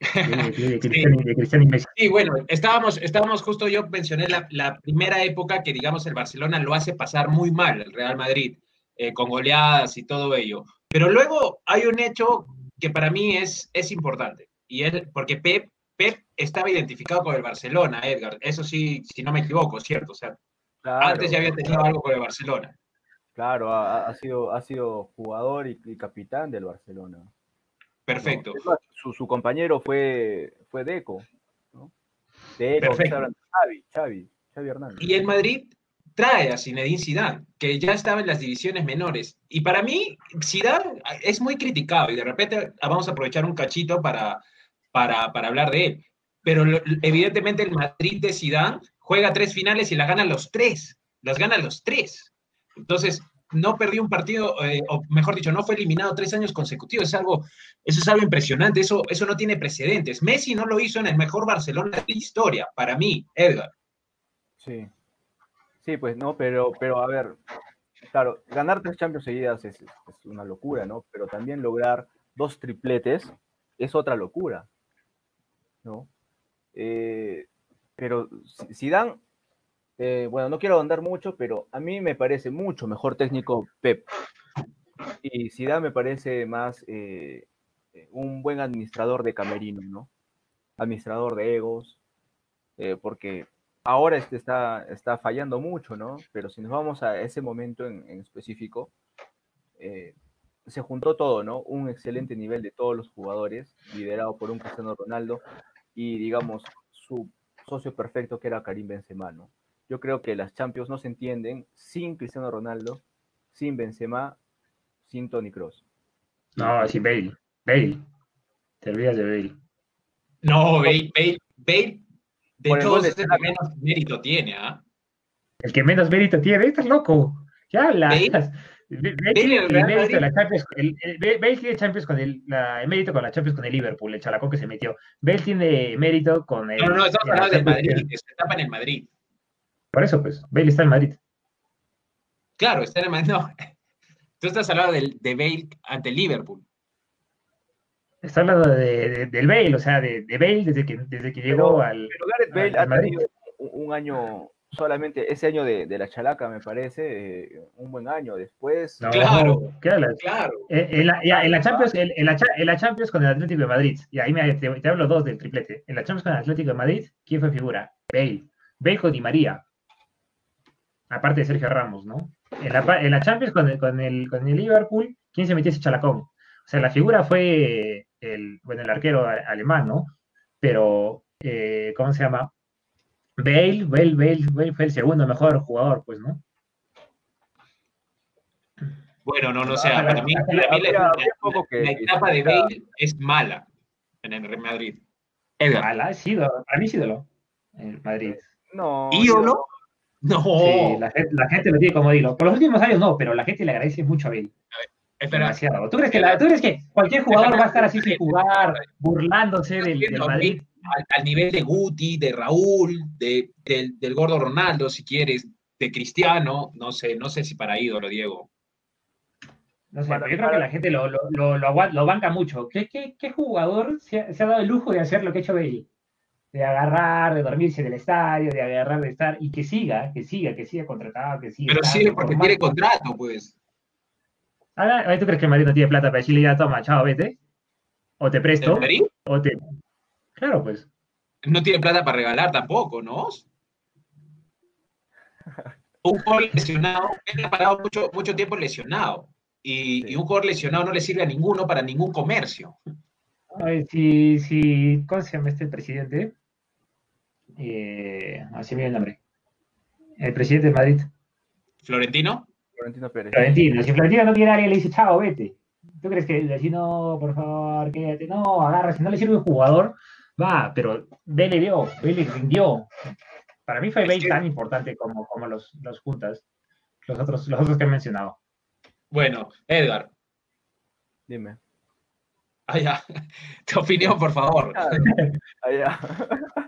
Speaker 3: de, de- de Cristiano, de Cristiano y Messi.
Speaker 1: Sí, bueno, estábamos, estábamos justo yo mencioné la, la primera época que, digamos, el Barcelona lo hace pasar muy mal, el Real Madrid, eh, con goleadas y todo ello. Pero luego hay un hecho que para mí es, es importante, y es porque Pep, Pep estaba identificado con el Barcelona, Edgar, eso sí, si no me equivoco, ¿cierto? O sea,
Speaker 2: Claro,
Speaker 1: antes ya había tenido algo con el Barcelona.
Speaker 2: claro, ha, ha sido, ha sido jugador y, y capitán del Barcelona.
Speaker 1: Perfecto.
Speaker 2: Su, su compañero fue, fue Deco, ¿no? Deco,
Speaker 1: Perfecto.
Speaker 2: Xavi, Xavi, Xavi Hernández.
Speaker 1: Y el Madrid trae a Zinedine Zidane, que ya estaba en las divisiones menores. Y para mí, Zidane es muy criticado y de repente vamos a aprovechar un cachito para, para, para hablar de él. Pero evidentemente el Madrid de Zidane juega tres finales y la gana los tres. Las gana los tres. Entonces, no perdió un partido, eh, o mejor dicho, no fue eliminado tres años consecutivos. Es algo, eso es algo impresionante. Eso, eso no tiene precedentes. Messi no lo hizo en el mejor Barcelona de la historia, para mí, Edgar.
Speaker 2: Sí. Sí, pues no, pero, pero a ver, claro, ganar tres Champions seguidas es, una locura, ¿no? Pero también lograr dos tripletes es otra locura, ¿no? Eh, pero Zidane, eh, bueno, no quiero ahondar mucho, pero a mí me parece mucho mejor técnico Pep. Y Zidane me parece más eh, un buen administrador de camerino, ¿no? Administrador de egos, porque ahora este está, está fallando mucho, ¿no? Pero si nos vamos a ese momento en, en específico, eh, se juntó todo, ¿no? Un excelente nivel de todos los jugadores, liderado por un Cristiano Ronaldo y, digamos, su socio perfecto que era Karim Benzema, ¿no? Yo creo que las Champions no se entienden sin Cristiano Ronaldo, sin Benzema, sin Toni Kroos.
Speaker 3: No, sí, Bale. Bale. Te olvidas de Bale.
Speaker 1: No, Bale, Bale, Bale de
Speaker 2: Por el
Speaker 1: todos
Speaker 2: de
Speaker 1: el que
Speaker 2: Xavi.
Speaker 1: menos mérito tiene, ¿ah?
Speaker 3: El que menos mérito tiene, estás loco. ¿Qué hablas?
Speaker 1: Bale-
Speaker 3: tiene de la. Champions. Con el, la, mérito con la Champions con el Liverpool, el chalacón que se metió. Bale tiene mérito con el.
Speaker 1: No, no, estamos
Speaker 3: la
Speaker 1: hablando del Madrid,
Speaker 3: que-
Speaker 1: de su etapa en el Madrid.
Speaker 3: Por eso, pues, Bale está en Madrid.
Speaker 1: Claro, está en el Madrid. No. Tú estás hablando del, de Bale ante el Liverpool.
Speaker 3: Está hablando de, de- del Bale, o sea, de, de Bale desde que, desde que llegó
Speaker 2: Pero-
Speaker 3: al.
Speaker 2: Pero Gareth
Speaker 3: al-
Speaker 2: Bale
Speaker 3: al
Speaker 2: ha
Speaker 3: Madrid.
Speaker 2: tenido un, un año solamente ese año de, de la Chalaca, me parece, eh, un buen año. Después.
Speaker 1: No, claro,
Speaker 3: claro. claro. Eh, en, la, en, la, Champions, en, la, en, la, Champions con el Atlético de Madrid, y ahí me, te, te, hablo dos del triplete. En la Champions con el Atlético de Madrid, ¿quién fue figura? Bale. Bale con Di María. Aparte de Sergio Ramos, ¿no? En la, en la Champions con el, con, el, con el Liverpool, ¿quién se metió ese chalacón? O sea, la figura fue el, bueno, el arquero alemán, ¿no? Pero, eh, ¿cómo se llama? Bale, Bale, Bale, Bale fue el segundo mejor jugador, pues, ¿no?
Speaker 1: Bueno, no, no sé, para mí, para mí la, la, etapa de Bale es mala en el Real Madrid.
Speaker 3: Edgar. Mala, es ídolo, para mí es ídolo en Madrid.
Speaker 1: No. ¿Ídolo?
Speaker 3: No. Sí, la gente, la gente lo tiene como ídolo. Por los últimos años no, pero la gente le agradece mucho a Bale.
Speaker 1: Espera.
Speaker 3: ¿Tú crees, que la, ¿Tú crees que cualquier jugador va a estar así sin jugar, burlándose del, del Madrid?
Speaker 1: al, nivel de Guti, de Raúl, de, del, gordo Ronaldo, si quieres, de Cristiano, no sé, no sé si para ídolo, Diego.
Speaker 3: No sé, pero yo creo que la gente lo, lo, lo, lo banca mucho. ¿Qué, qué, qué jugador se ha, se ha, dado el lujo de hacer lo que ha hecho Bale? De agarrar, de dormirse en el estadio, de agarrar, de estar, y que siga, que siga, que siga contratado, que siga.
Speaker 1: Pero sigue porque tiene contrato, pues.
Speaker 3: ¿Tú crees que el Madrid no tiene plata para decirle ya, toma, chao, vete? O te presto, o te, Claro, pues.
Speaker 1: No tiene plata para regalar tampoco, ¿no? Un jugador lesionado, él ha parado mucho, mucho tiempo lesionado. Y, y, un jugador lesionado no le sirve a ninguno para ningún comercio.
Speaker 3: Ay, si, si, ¿cómo se llama este presidente? Eh, así me el nombre. El presidente de Madrid.
Speaker 1: ¿Florentino?
Speaker 2: Florentino Pérez.
Speaker 3: Florentino. Si Florentino no tiene área, le dice, chao, vete. ¿Tú crees que le no, por favor, quédate? No, agarra, si no le sirve un jugador, va, pero Bale dio, Bale rindió. Para mí fue Bale tan importante como, como los, los juntas, los otros, los otros que he mencionado.
Speaker 1: Bueno, Edgar.
Speaker 2: Dime.
Speaker 1: Ah, ya. Tu opinión, por favor.
Speaker 2: Ah, ya.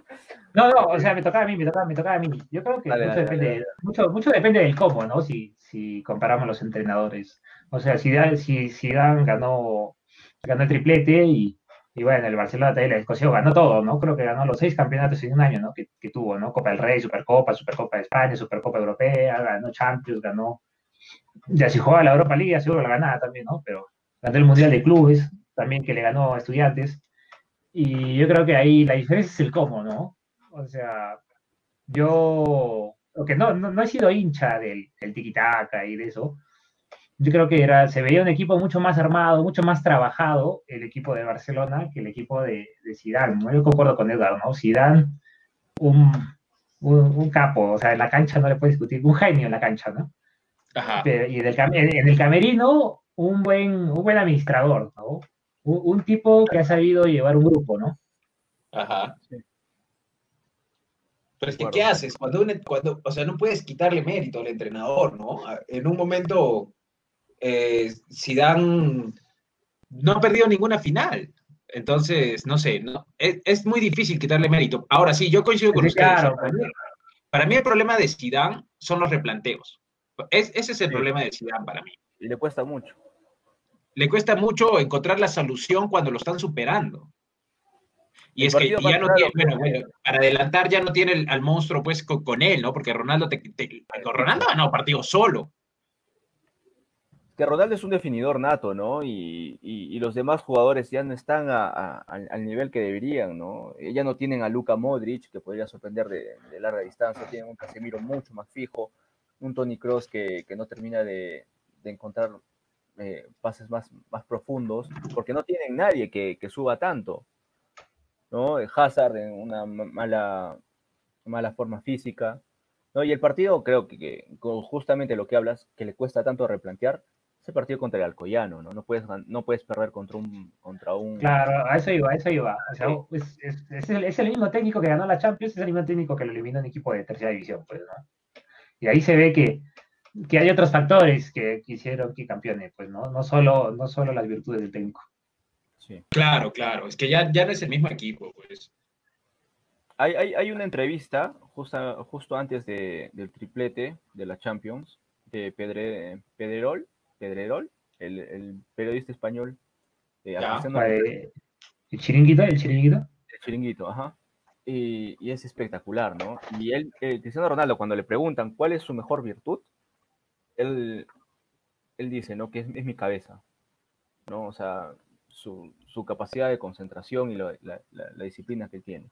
Speaker 3: No, no, o sea, me tocaba a mí, me tocaba, me tocaba a mí. Yo creo que mucho, depende, mucho, mucho, depende del cómo, ¿no? Si, si comparamos los entrenadores. O sea, si Dan, si, si Dan ganó, ganó el triplete y, y bueno, el Barcelona también la Escocia ganó todo, ¿no? Creo que ganó los seis campeonatos en un año, ¿no? Que, que, tuvo, ¿no? Copa del Rey, Supercopa, Supercopa de España, Supercopa Europea, ganó Champions, ganó. Ya si jugaba la Europa League, seguro la ganaba también, ¿no? Pero ganó el Mundial de Clubes, también que le ganó a Estudiantes. Y yo creo que ahí la diferencia es el cómo, ¿no? O sea, yo. Porque no, no, no he sido hincha del, del tiki-taka y de eso, yo creo que era, se veía un equipo mucho más armado, mucho más trabajado, el equipo de Barcelona, que el equipo de, de Zidane. Yo concuerdo con Edgar, ¿no? Zidane, un, un, capo, o sea, en la cancha no le puede discutir, un genio en la cancha, ¿no? Ajá. y en el, en el, camerino, un buen, un buen administrador, ¿no? Un, un, tipo que ha sabido llevar un grupo, ¿no?
Speaker 1: Ajá. Pero es que, ¿qué haces? Cuando, cuando, o sea, no puedes quitarle mérito al entrenador, ¿no? En un momento eh, Zidane no ha perdido ninguna final. Entonces, no sé, no, es, muy difícil quitarle mérito. Ahora sí, yo coincido con ustedes. Para, mí, el problema de Zidane son los replanteos. ese es el problema de Zidane para mí.
Speaker 2: Y le cuesta mucho.
Speaker 1: Le cuesta mucho encontrar la solución cuando lo están superando. Y es que ya no tiene, bueno, bueno, para adelantar ya no tiene al monstruo pues con, él, ¿no? Porque Ronaldo te, Ronaldo ha ganado partido solo
Speaker 2: que Ronaldo es un definidor nato, ¿no? Y, y, los demás jugadores ya no están a, a, al nivel que deberían, ¿no? Ya no tienen a Luka Modric, que podría sorprender de, de larga distancia, tienen un Casemiro mucho más fijo, un Tony Cross que, que no termina de, de encontrar eh, pases más, más profundos, porque no tienen nadie que, que, suba tanto, ¿no? Hazard en una mala, mala forma física, ¿no? Y el partido, creo que, que justamente lo que hablas, que le cuesta tanto replantear, partido contra el Alcoyano, ¿no? No puedes, no puedes perder contra un, contra un...
Speaker 3: Claro, a eso iba, a eso iba. O sea, es, es, es, el, es, el, mismo técnico que ganó la Champions, es el mismo técnico que lo eliminó en equipo de tercera división, pues, ¿no? Y ahí se ve que, que hay otros factores que, quisieron que campeone, pues, ¿no? No solo, no solo las virtudes del técnico.
Speaker 1: Sí. Claro, claro, es que ya, ya no es el mismo equipo, pues.
Speaker 2: Hay, hay, hay una entrevista justo, justo antes de, del triplete de la Champions de Pedre, Pedrerol, Pedrerol, el, el periodista español.
Speaker 3: Eh, ¿El chiringuito? ¿El chiringuito?
Speaker 2: El chiringuito, ajá. y, es espectacular, ¿no? Y él, eh, Cristiano Ronaldo, cuando le preguntan cuál es su mejor virtud, él, él dice, ¿no? Que es, mi cabeza, ¿no? O sea, su, su capacidad de concentración y la, la, disciplina que tiene.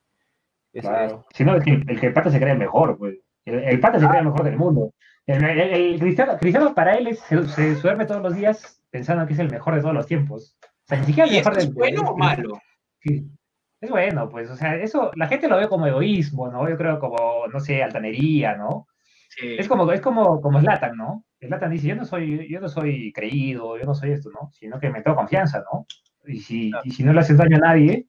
Speaker 3: Si no, el que, el pata se cree el mejor, pues. El, pata se cree el mejor del mundo. El, cristiano, cristiano, para él es, se, duerme todos los días pensando que es el mejor de todos los tiempos. O sea, ni siquiera el mejor
Speaker 1: ¿Es bueno o malo?
Speaker 3: Sí. Es bueno, pues, o sea, eso la gente lo ve como egoísmo, ¿no? Yo creo como, no sé, altanería, ¿no? Es como, es como, como Zlatan, ¿no? Zlatan dice, yo no soy, yo no soy creído, yo no soy esto, ¿no? Sino que me tengo confianza, ¿no? Y si, y si no le haces daño a nadie,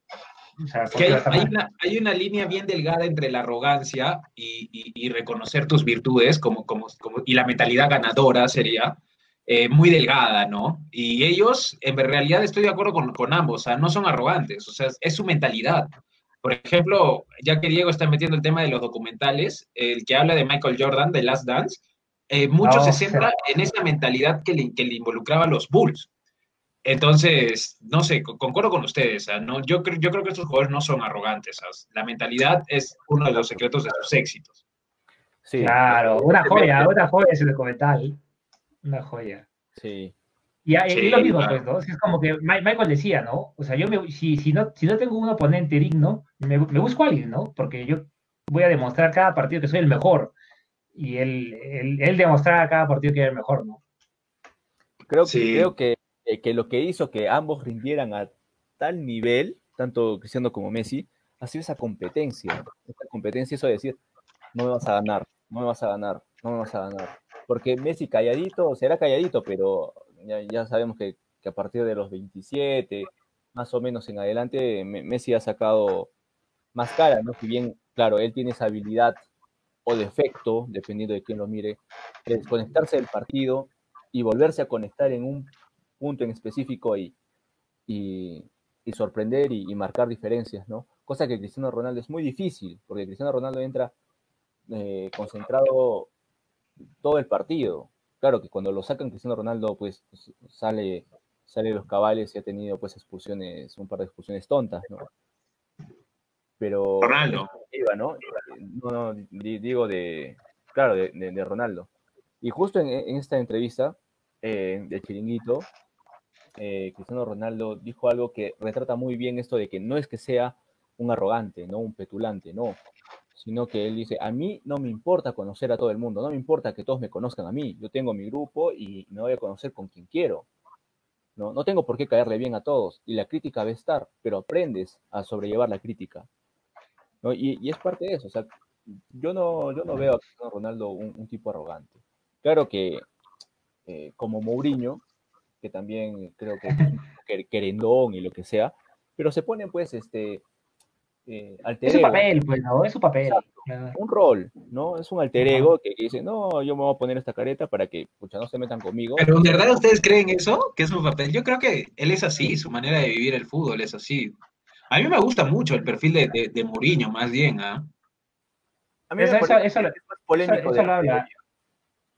Speaker 1: o sea, que hay, una, hay, una, línea bien delgada entre la arrogancia y, y, reconocer tus virtudes como, como, como, y la mentalidad ganadora sería eh, muy delgada, ¿no? Y ellos, en realidad estoy de acuerdo con, con ambos, o sea, no son arrogantes, o sea, es su mentalidad. Por ejemplo, ya que Diego está metiendo el tema de los documentales, el que habla de Michael Jordan, de Last Dance, eh, mucho se centra en esa mentalidad que le, que le involucraba a los Bulls. Entonces, no sé, concuerdo con ustedes. ¿no? Yo, creo, yo creo que estos jugadores no son arrogantes. La mentalidad es uno de los secretos de sus éxitos.
Speaker 3: Sí. Claro, una joya, una joya ese documental. Una joya.
Speaker 2: Sí.
Speaker 3: Y, lo mismo, pues, ¿no? Es como que Michael decía, ¿no? O sea, yo me, si, si, no, si no tengo un oponente digno, me, me, busco a alguien, ¿no? Porque yo voy a demostrar cada partido que soy el mejor. Y él, él, él demostrar cada partido que era el mejor, ¿no?
Speaker 2: Creo que, creo que que lo que hizo que ambos rindieran a tal nivel, tanto Cristiano como Messi, ha sido esa competencia. Esa competencia, eso de decir, no me vas a ganar, no me vas a ganar, no me vas a ganar. Porque Messi calladito, será calladito, pero ya, sabemos que, a partir de los 27, más o menos en adelante, Messi ha sacado más cara, ¿no? Si bien, claro, él tiene esa habilidad o defecto, dependiendo de quién lo mire, de desconectarse del partido y volverse a conectar en un punto en específico y, y, sorprender y, marcar diferencias, ¿no? Cosa que Cristiano Ronaldo es muy difícil, porque Cristiano Ronaldo entra eh, concentrado todo el partido. Claro que cuando lo sacan Cristiano Ronaldo, pues, pues sale, sale de los cabales y ha tenido pues expulsiones, un par de expulsiones tontas, ¿no? Pero...
Speaker 1: Ronaldo.
Speaker 2: ¿no? No, digo de, claro, de, Ronaldo. Y justo en, en esta entrevista eh, de Chiringuito, eh, Cristiano Ronaldo dijo algo que retrata muy bien esto de que no es que sea un arrogante, no un petulante, no, sino que él dice, a mí no me importa conocer a todo el mundo, no me importa que todos me conozcan a mí, yo tengo mi grupo y me voy a conocer con quien quiero. No, no tengo por qué caerle bien a todos y la crítica va a estar, pero aprendes a sobrellevar la crítica. ¿no? Y, es parte de eso, o sea, yo no, yo no veo a Cristiano Ronaldo un, tipo arrogante. Claro que eh, como Mourinho, que también creo que es querendón y lo que sea, pero se pone pues este
Speaker 3: eh, alter Es su papel, pues, ¿no? Es su papel.
Speaker 2: Un rol, ¿no? Es un alter ego que, dice, no, yo me voy a poner esta careta para que, pucha, no se metan conmigo.
Speaker 1: Pero ¿en verdad ustedes creen eso? ¿Que es su papel? Yo creo que él es así, su manera de vivir el fútbol es así. A mí me gusta mucho el perfil de, de, de Mourinho, más bien, ¿ah?
Speaker 3: A mí eso, eso, eso, polémico eso, lo habla.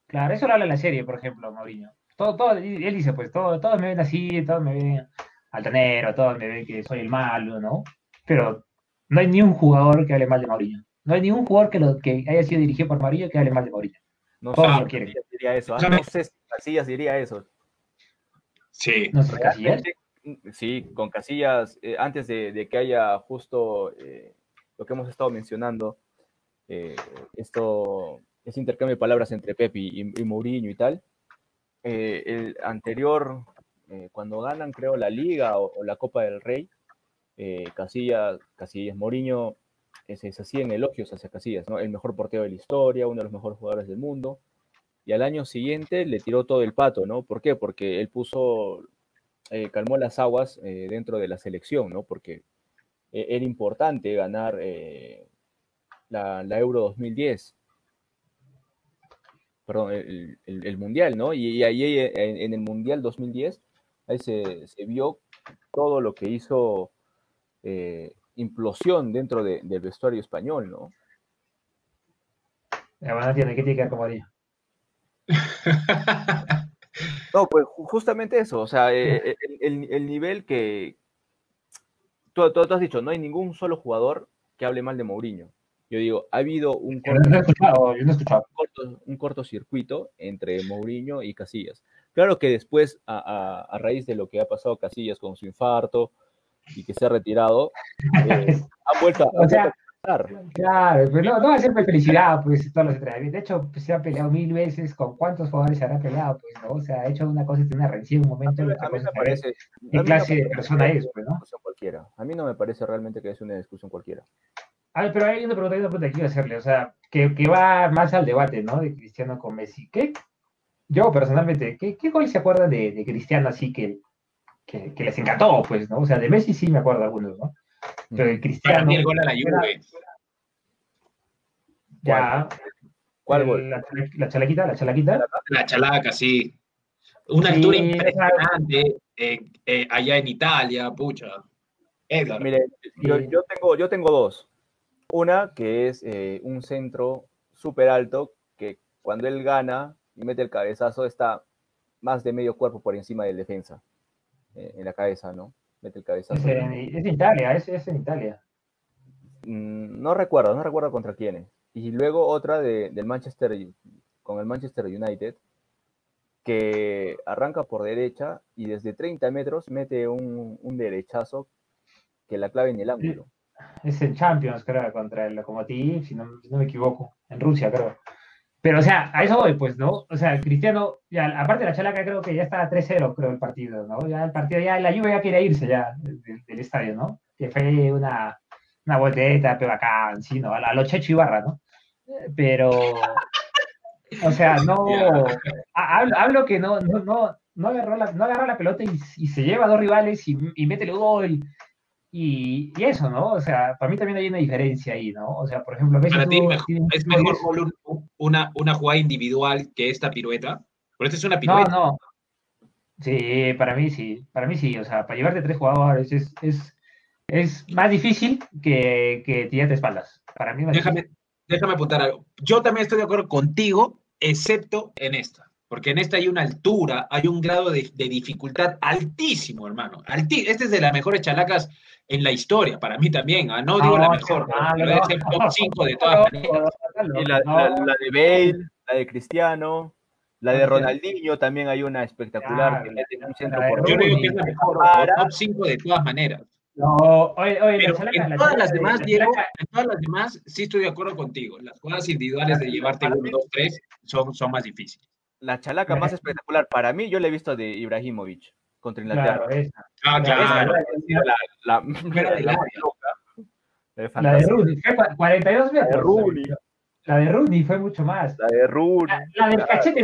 Speaker 3: Claro, eso lo habla en la serie, por ejemplo, Mourinho todo, todo, él dice, pues, todo, todos me ven así, todos me ven altanero, todos me ven que soy el malo, ¿no? Pero no hay ni un jugador que hable mal de Mourinho. No hay ningún jugador que, lo, que haya sido dirigido por Mourinho que hable mal de Mourinho.
Speaker 2: No todos lo quieren. Diría eso. ¿ah? No sé si Casillas diría eso.
Speaker 1: Sí.
Speaker 3: ¿No sé, Casillas?
Speaker 2: Sí, con Casillas, eh, antes de, de, que haya justo eh, lo que hemos estado mencionando, eh, esto, ese intercambio de palabras entre Pepe y, y Mourinho y tal, eh, el anterior, eh, cuando ganan, creo, la Liga o, la Copa del Rey, eh, Casillas, Casillas Moriño se hacían elogios hacia Casillas, ¿no? El mejor portero de la historia, uno de los mejores jugadores del mundo. Y al año siguiente le tiró todo el pato, ¿no? ¿Por qué? Porque él puso, calmó las aguas dentro de la selección, ¿no? Porque era importante ganar la, la Euro 2010 perdón, el, Mundial, ¿no? Y, ahí en, el Mundial 2010, ahí se, vio todo lo que hizo eh, implosión dentro del vestuario español, ¿no?
Speaker 3: La tiene que tiene como haría.
Speaker 2: No, pues justamente eso, o sea, eh, el, nivel que tú, tú, has dicho, no hay ningún solo jugador que hable mal de Mourinho. Yo digo, ha habido un
Speaker 3: Yo no escuchado, yo
Speaker 2: corto, un cortocircuito entre Mourinho y Casillas. Claro que después, a, a- a raíz de lo que ha pasado Casillas con su infarto y que se ha retirado, eh, han vuelto a,
Speaker 3: O sea,
Speaker 2: a.
Speaker 3: Claro, pero no, no va a ser por felicidad, pues, todos los entrenamientos. De hecho, pues, se ha peleado mil veces. ¿Con cuántos jugadores se habrá peleado? Pues, ¿no? O sea, ha hecho una cosa y una rencilla en un momento. y otra
Speaker 2: A mí me
Speaker 3: es
Speaker 2: parece. a
Speaker 3: ¿Qué
Speaker 2: mí
Speaker 3: clase de persona es, pues, no?
Speaker 2: cualquiera. A mí no me parece realmente que es una discusión cualquiera.
Speaker 3: A ver, pero hay una pregunta, hay una pregunta que quiero hacerle, o sea, que, que va más al debate, ¿no? De Cristiano con Messi. ¿Qué, yo personalmente, ¿qué, qué gol se acuerdan de, de Cristiano así que, que, que les encantó, pues, ¿no? O sea, de Messi sí me acuerdo algunos, ¿no? Pero de
Speaker 1: Para
Speaker 3: Cristiano,
Speaker 1: mí el gol a la Juve.
Speaker 3: ya.
Speaker 2: ¿Cuál gol?
Speaker 3: La, la chalaquita, la chalaquita.
Speaker 1: La chalaca, sí. Una
Speaker 3: Sí,
Speaker 1: altura impresionante eh, eh, allá en Italia, pucha. Edgar.
Speaker 2: Mire, yo, yo tengo, yo tengo dos. Una que es eh, un centro súper alto que cuando él gana y mete el cabezazo está más de medio cuerpo por encima del defensa. eh, en la cabeza, ¿no? Mete el cabezazo.
Speaker 3: Es en, es Italia, es, es en Italia.
Speaker 2: Mm, no recuerdo, no recuerdo contra quiénes. Y luego otra de, del Manchester con el Manchester United que arranca por derecha y desde 30 metros mete un, un derechazo que la clave en el ángulo.
Speaker 3: Es en Champions, creo, contra el Lokomotiv, si no, no me equivoco, en Rusia, creo. Pero, o sea, a eso voy, pues, ¿no? O sea, Cristiano, ya, aparte de la chalaca, creo que ya está 3-0, creo, el partido, ¿no? Ya el partido, ya la lluvia ya quiere irse ya del, del estadio, ¿no? Que fue una, una voltereta, pero bacán, sí, ¿no? A, lo Checho Ibarra, ¿no? Pero, o sea, no, ha- hablo, hablo que no, no, no, no agarró la, no agarró la pelota y, y se lleva a dos rivales y, y mete el gol. Y, y eso, ¿no? O sea, para mí también hay una diferencia ahí, ¿no? O sea, por ejemplo, Messi
Speaker 1: Para ti mejor- es mejor un- una, una jugada individual que esta pirueta. Pero esta es una
Speaker 3: No,
Speaker 1: pirueta.
Speaker 3: no. Sí, para mí sí, para mí sí. O sea, para llevarte tres jugadores es, es, es más difícil que, que tirarte espaldas. Para mí más
Speaker 1: Déjame, déjame apuntar algo. Yo también estoy de acuerdo contigo, excepto en esta. Porque en esta hay una altura, hay un grado de, de dificultad altísimo, hermano. Alti este es de las mejores chalacas en la historia, para mí también. ¿ah? No, digo la
Speaker 3: No,
Speaker 1: mejor, pero
Speaker 3: no.
Speaker 1: es el top 5 de todas maneras.
Speaker 2: Y la,
Speaker 3: No,
Speaker 2: la- la de Bale, la de Cristiano, la de Ronaldinho también hay una espectacular que
Speaker 3: Claro,
Speaker 2: mete un centro por
Speaker 1: Yo no digo que es la mejor,
Speaker 2: Para-
Speaker 1: top 5 de todas maneras.
Speaker 3: no, oye, oye,
Speaker 1: Pero en
Speaker 3: la
Speaker 1: todas las
Speaker 3: de-
Speaker 1: demás, Diego, en todas las demás, sí estoy de acuerdo contigo. Las jugadas individuales de llevarte
Speaker 2: Para
Speaker 1: 1,
Speaker 2: mí-
Speaker 1: 2, 3 son, son más difíciles.
Speaker 2: La chalaca más espectacular para mí, yo la he visto de Ibrahimovic contra Inglaterra.
Speaker 3: Claro, esa.
Speaker 1: Ah,
Speaker 3: Claro,
Speaker 2: la, la,
Speaker 1: Pero
Speaker 2: la
Speaker 1: de
Speaker 2: más
Speaker 1: larga.
Speaker 2: loca. La de
Speaker 3: 42
Speaker 2: La
Speaker 3: metros.
Speaker 2: de Rooney,
Speaker 3: La de Rooney fue mucho más.
Speaker 2: la de Rooney.
Speaker 3: La, la del cachete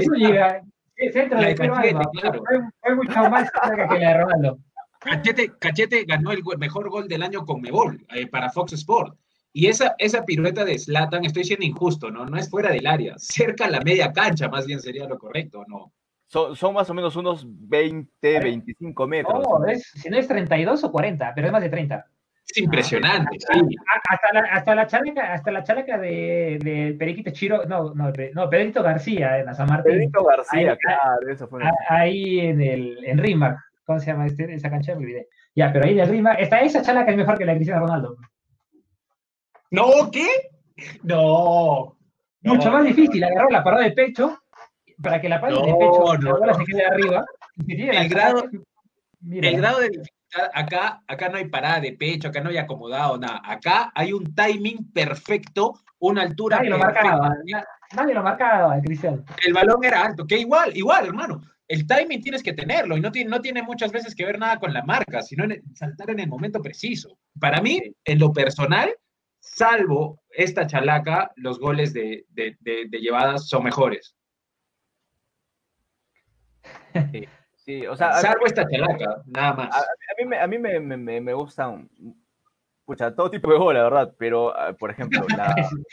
Speaker 3: el centro
Speaker 1: La
Speaker 3: de
Speaker 1: Cachete, claro.
Speaker 3: fue, fue mucho más que la de Ronaldo.
Speaker 1: Cachete, Cachete ganó el mejor gol del año con Mebol eh, para Fox Sport. Y esa, esa pirueta de Slatan, estoy siendo injusto, ¿no? No es fuera del área, cerca a la media cancha, más bien sería lo correcto, ¿no?
Speaker 2: Son, son más o menos unos 20, 25 metros.
Speaker 3: No, es, si no es 32 o 40, pero es más de 30.
Speaker 1: Es impresionante, sí.
Speaker 3: A- Hasta la, hasta la chalaca, hasta la chalaca de, de Periquito Chiro, no, no, no, Pedrito García en la San Martín,
Speaker 2: Pedrito García,
Speaker 3: Ahí-
Speaker 2: claro, eso fue
Speaker 3: ahí en el en Rimac, ¿cómo se llama este, esa cancha? Me olvidé. Ya, pero ahí en el Rimac, está esa chalaca es mejor que la de Cristiano Ronaldo.
Speaker 1: ¿No? ¿Qué? No.
Speaker 3: Mucho
Speaker 1: No.
Speaker 3: más difícil, agarró la parada de pecho para que la pares de pecho
Speaker 1: no,
Speaker 3: la bola
Speaker 1: no.
Speaker 3: se quede arriba. y
Speaker 1: El grado-
Speaker 3: mira,
Speaker 1: El grado de dificultad, acá, acá no hay parada de pecho, acá no hay acomodado, nada. Acá hay un timing perfecto, una altura
Speaker 3: nadie lo marcaba, na- nadie lo marcaba, Cristiano.
Speaker 1: El balón era alto, que igual, igual, hermano. El timing tienes que tenerlo y no tiene, no tiene muchas veces que ver nada con la marca, sino en saltar en el momento preciso. Para mí, en lo personal, salvo esta chalaca, los goles de, de- de- de llevadas son mejores.
Speaker 2: Sí, o sea,
Speaker 1: Salvo esta chalaca, nada más.
Speaker 2: a- a mí, me, a mí me, me, me- gustan, pucha, todo tipo de gol, la verdad, pero, ah, por ejemplo, la-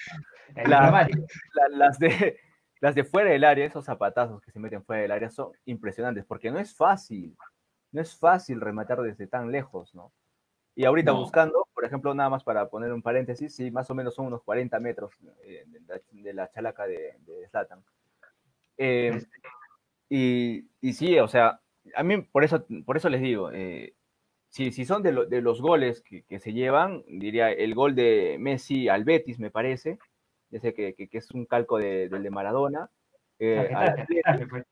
Speaker 3: El
Speaker 2: La-
Speaker 3: diplomático.
Speaker 2: la- las, de, las de fuera del área, esos zapatazos que se meten fuera del área, son impresionantes, porque no es fácil, no es fácil rematar desde tan lejos, ¿no? Y ahorita
Speaker 1: No.
Speaker 2: buscando, por ejemplo, nada más para poner un paréntesis, sí, más o menos son unos 40 metros eh, de, la, de la chalaca de, de Zlatan. Eh, y, y sí, o sea, a mí por eso, por eso les digo, eh, si, si son de, de los goles que, que, se llevan, diría el gol de Messi al Betis, me parece, ese que, que, que es un calco de, del de Maradona. Eh,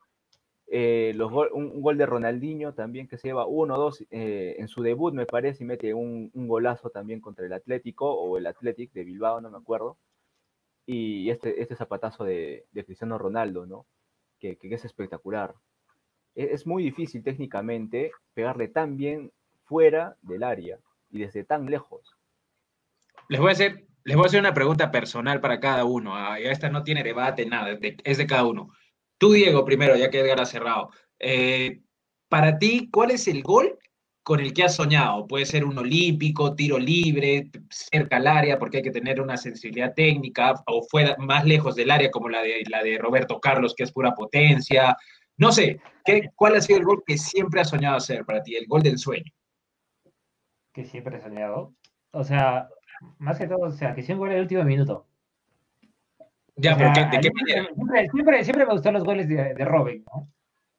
Speaker 2: eh, los un, gol de Ronaldinho también que se lleva uno o dos eh, en su debut, me parece, y mete un, golazo también contra el Atlético o el Athletic de Bilbao, no me acuerdo. Y este, este zapatazo de, Cristiano Ronaldo, ¿no? Que, que, es espectacular. Es, es muy difícil técnicamente pegarle tan bien fuera del área y desde tan lejos.
Speaker 1: Les voy a hacer, les voy a hacer una pregunta personal para cada uno. Ah, esta no tiene debate, nada, es de cada uno. Tú, Diego, primero, ya que Edgar ha cerrado. Eh, para ti, ¿cuál es el gol con el que has soñado? Puede ser un olímpico, tiro libre, cerca al área, porque hay que tener una sensibilidad técnica, o fuera más lejos del área, como la de, Roberto Carlos, que es pura potencia. No sé, ¿qué, ¿cuál ha sido el gol que siempre has soñado hacer para ti? El gol del sueño.
Speaker 3: Que siempre he soñado. O sea, más que todo, o sea, que siempre el último minuto.
Speaker 1: Ya,
Speaker 3: o sea,
Speaker 1: ¿pero qué, ¿de qué manera?
Speaker 3: Siempre, siempre, siempre, me gustan los goles de, de, Robin, ¿no?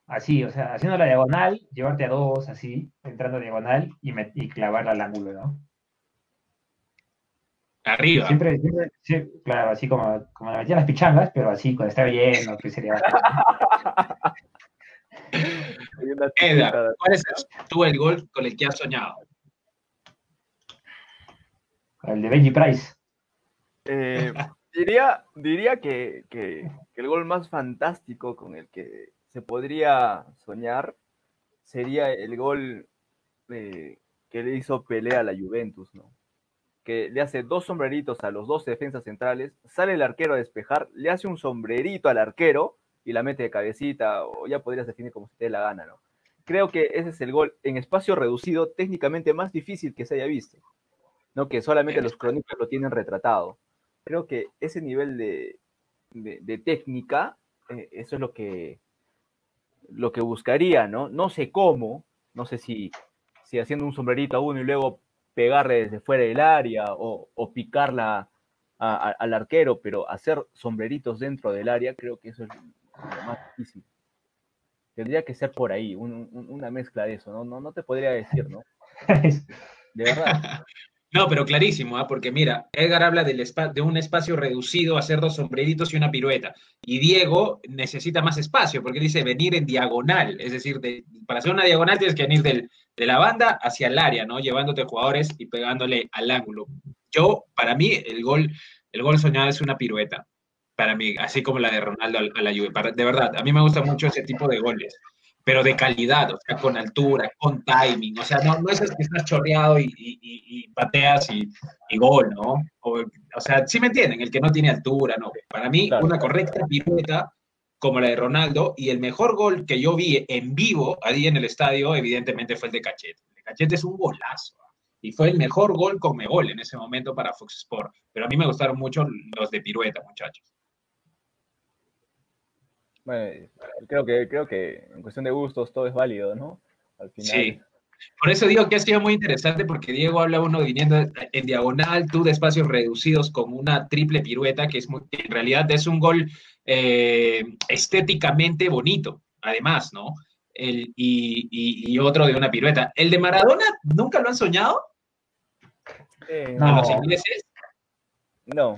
Speaker 3: Así, o sea, haciendo la diagonal, llevarte a dos, así, entrando a diagonal y, me, y clavarla al ángulo, ¿no?
Speaker 1: Arriba.
Speaker 3: Siempre, siempre, siempre, claro, así como, como me metían las pichangas, pero así, cuando estaba lleno, que sería.
Speaker 1: Edgar, ¿cuál es tú el gol con el que has soñado?
Speaker 3: El de Benji Price.
Speaker 2: Eh, diría diría que, que, que, el gol más fantástico con el que se podría soñar sería el gol eh, que le hizo pelea a la Juventus, ¿no? Que le hace dos sombreritos a los dos defensas centrales, sale el arquero a despejar, le hace un sombrerito al arquero y la mete de cabecita, o ya podrías definir como si te dé la gana, ¿no? Creo que ese es el gol en espacio reducido técnicamente más difícil que se haya visto. ¿no? que solamente los crónicos lo tienen retratado. Creo que ese nivel de, de, de técnica, eh, eso es lo que, lo que buscaría, ¿no? No sé cómo, no sé si, si haciendo un sombrerito a uno y luego pegarle desde fuera del área o, o picarla a, a, al arquero, pero hacer sombreritos dentro del área, creo que eso es lo más difícil. Tendría que ser por ahí, un, un, una mezcla de eso, ¿no? No, no te podría decir, ¿no? De verdad.
Speaker 1: No, pero clarísimo, ¿eh? porque mira, Edgar habla del de un espacio reducido, hacer dos sombreritos y una pirueta. Y Diego necesita más espacio, porque dice venir en diagonal, es decir, de, para hacer una diagonal tienes que venir del, de la banda hacia el área, ¿no? Llevándote jugadores y pegándole al ángulo. Yo, para mí, el gol, el gol soñado es una pirueta, para mí, así como la de Ronaldo a la Juve. De verdad, a mí me gusta mucho ese tipo de goles pero de calidad, o sea, con altura, con timing, o sea, no, no es que estás chorreado y, y, y pateas y, y, gol, ¿no? O, o, sea, sí me entienden, el que no tiene altura, ¿no? Para mí, claro. una correcta pirueta como la de Ronaldo, y el mejor gol que yo vi en vivo ahí en el estadio, evidentemente fue el de Cachete. El de Cachete es un golazo, y fue el mejor gol con gol en ese momento para Fox Sport, pero a mí me gustaron mucho los de pirueta, muchachos.
Speaker 2: Bueno, creo que, creo que en cuestión de gustos todo es válido, ¿no?
Speaker 1: Al final. Sí. Por eso digo que ha sido muy interesante porque Diego habla uno viniendo en diagonal, tú de espacios reducidos con una triple pirueta que es muy, en realidad es un gol eh, estéticamente bonito, además, ¿no? El, y, y, y, otro de una pirueta. ¿El de Maradona nunca lo han soñado?
Speaker 2: Eh,
Speaker 3: no.
Speaker 1: ¿A los ingleses?
Speaker 2: No.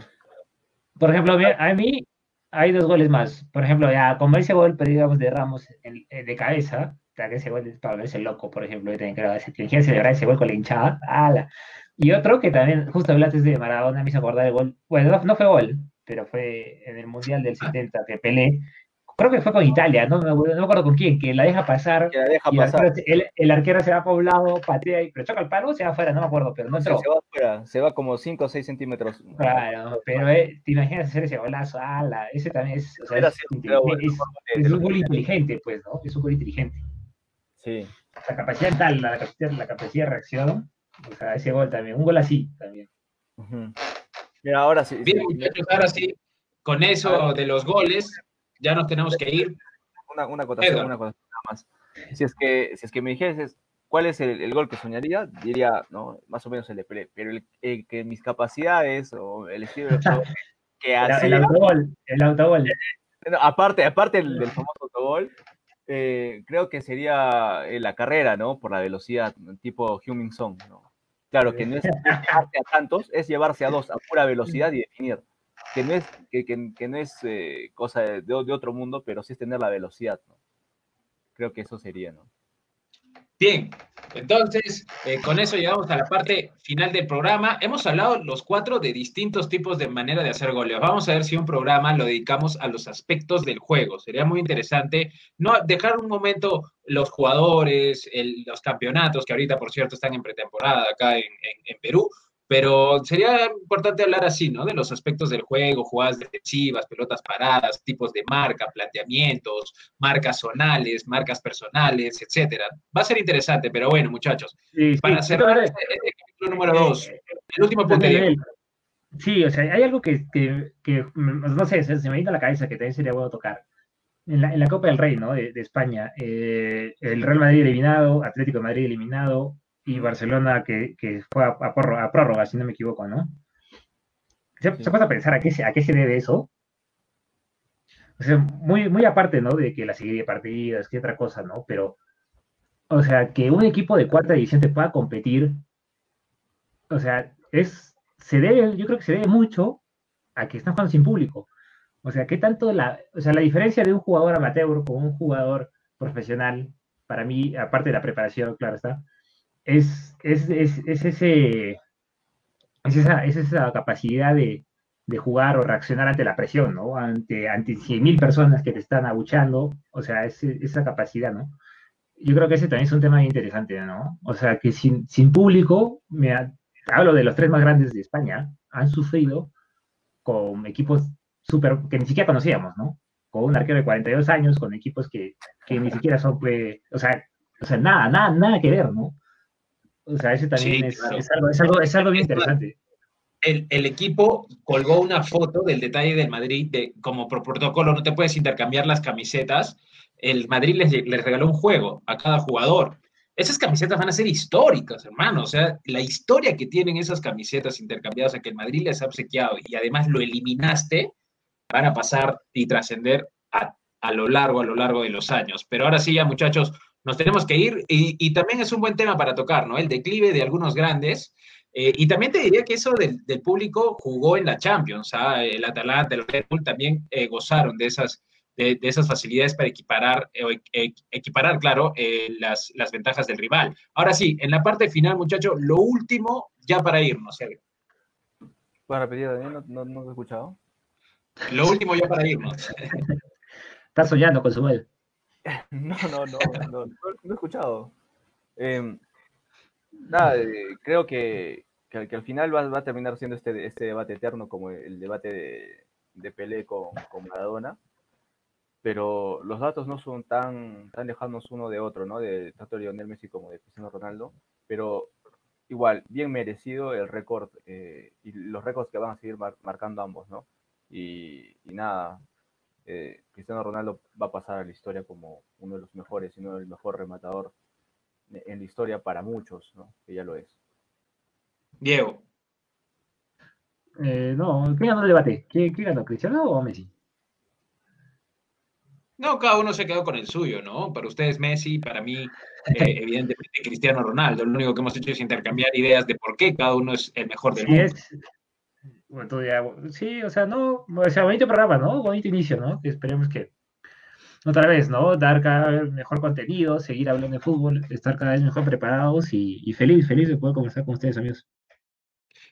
Speaker 3: Por ejemplo, a mí hay dos goles más. Por ejemplo, ya como ese gol, pero digamos, de Ramos en, de cabeza, que ese gol es para verse loco, por ejemplo, yo también creo que quiere celebrar ese gol con la hinchada, ¡ala! Y otro que también, justo hablaste de Maradona, me hizo acordar el gol, bueno, no, no, fue gol, pero fue en el Mundial del 70 que Pelé, creo que fue con Italia, no, no, no me acuerdo con quién, que la deja pasar,
Speaker 2: que la deja
Speaker 3: y
Speaker 2: pasar.
Speaker 3: El, el, arquero se va poblado, patea, y, pero choca el palo o se va afuera, no me acuerdo, pero no entró.
Speaker 2: Sí, se va afuera, se va como 5 o 6 centímetros.
Speaker 3: Claro, pero eh, te imaginas hacer ese golazo, ala, ese también es, o sea, es, es, es, un gol inteligente, pues, ¿no? Es un gol inteligente.
Speaker 2: Sí.
Speaker 3: La capacidad tal, la capacidad, la capacidad de reacción, o sea, ese gol también, un gol así también.
Speaker 2: Uh -huh. Mira, ahora sí.
Speaker 1: Bien, muchachos, ahora sí, con eso de los goles, ya nos tenemos que ir.
Speaker 2: Una, una acotación, una acotación nada más. Si es que, si es que me dijeses cuál es el, el, gol que soñaría, diría, no, más o menos el de Pelé, pero el, el que mis capacidades o el estilo de juego que
Speaker 3: hacía... El autogol, el autogol.
Speaker 2: No, aparte, aparte del, del famoso autogol, Eh, creo que sería eh, la carrera, ¿no? Por la velocidad, tipo Huming Song, ¿no? Claro, que no es llevarse a tantos, es llevarse a dos a pura velocidad y definir. Que no es, que, que, no es eh, cosa de, de, otro mundo, pero sí es tener la velocidad, ¿no? Creo que eso sería, ¿no?
Speaker 1: Bien, entonces, eh, con eso llegamos a la parte final del programa. Hemos hablado los cuatro de distintos tipos de manera de hacer goles. Vamos a ver si un programa lo dedicamos a los aspectos del juego. Sería muy interesante no dejar un momento los jugadores, los campeonatos, que ahorita, por cierto, están en pretemporada acá en Perú, pero sería importante hablar así, ¿no? De los aspectos del juego, jugadas defensivas, pelotas paradas, tipos de marca, planteamientos, marcas zonales, marcas personales, etcétera. Va a ser interesante, pero bueno, muchachos, para cerrar el este, este capítulo número dos, el último punto.
Speaker 3: Sí, o sea, hay algo que, que, que, no sé, se me viene a la cabeza que también sería bueno tocar. En la, en la Copa del Rey, ¿no? De, de España, eh, el Real Madrid eliminado, Atlético de Madrid eliminado, y Barcelona que, fue a, a, prórroga, si no me equivoco, ¿no? ¿Se, se puede pensar a qué, se, a qué se debe eso? O sea, muy, muy aparte, ¿no? De que la serie de partidas, que otra cosa, ¿no? Pero, o sea, que un equipo de cuarta división te pueda competir, o sea, es, se debe, yo creo que se debe mucho a que están jugando sin público. O sea, ¿qué tanto la, o sea, la diferencia de un jugador amateur con un jugador profesional, para mí, aparte de la preparación, claro está, es, es, es, es ese, es esa, es esa capacidad de, de, jugar o reaccionar ante la presión, ¿no? Ante, ante 100.000 personas que te están abuchando, o sea, es, esa capacidad, ¿no? Yo creo que ese también es un tema interesante, ¿no? O sea, que sin, sin público, me hablo de los tres más grandes de España, han sufrido con equipos súper que ni siquiera conocíamos, ¿no? Con un arquero de 42 años, con equipos que, que ni siquiera son, pues, o sea, o sea, nada, nada, nada que ver, ¿no? O sea, ese también es, algo, es, algo, es, algo, bien interesante.
Speaker 1: El, el, equipo colgó una foto del detalle del Madrid, de, como por protocolo no te puedes intercambiar las camisetas, el Madrid les, les regaló un juego a cada jugador. Esas camisetas van a ser históricas, hermano. O sea, la historia que tienen esas camisetas intercambiadas a que el Madrid les ha obsequiado y además lo eliminaste, van a pasar y trascender a, a, lo largo, a lo largo de los años. Pero ahora sí, ya muchachos, nos tenemos que ir y, también es un buen tema para tocar, ¿no? El declive de algunos grandes. Eh, y también te diría que eso del, público jugó en la Champions, ¿ah? el Atalanta, el Red Bull también eh, gozaron de esas, de, esas facilidades para equiparar, eh, equiparar claro, las, las, ventajas del rival. Ahora sí, en la parte final, muchachos, lo último ya para irnos, Sergio.
Speaker 2: ¿Puedes repetir, Daniel? No, no, he escuchado.
Speaker 1: Lo último ya para irnos.
Speaker 3: Está soñando con su
Speaker 2: No, no, no, no, no, he escuchado. Em, nada, eh, creo que, que, al final va, a terminar siendo este, este debate eterno como el debate de, de Pelé con, con, Maradona, pero los datos no son tan, tan lejanos uno de otro, ¿no? De tanto Lionel Messi como de Cristiano Ronaldo, pero igual, bien merecido el récord eh, y los récords que van a seguir marcando ambos, ¿no? Y, y nada, eh, Cristiano Ronaldo va a pasar a la historia como uno de los mejores, sino el mejor rematador en la historia para muchos, ¿no? Que ya lo es.
Speaker 1: Diego.
Speaker 3: Eh, no, ¿qué ganó el debate? ¿Qué, ganó, Cristiano o Messi?
Speaker 1: No, cada uno se quedó con el suyo, ¿no? Para ustedes Messi, para mí, eh, evidentemente Cristiano Ronaldo. Lo único que hemos hecho es intercambiar ideas de por qué cada uno es el mejor del mundo.
Speaker 3: Bueno, sí, o sea, no, o sea, bonito programa, ¿no? Bonito inicio, ¿no? Esperemos que otra vez, ¿no? Dar cada vez mejor contenido, seguir hablando de fútbol, estar cada vez mejor preparados y, feliz, feliz de poder conversar con ustedes, amigos.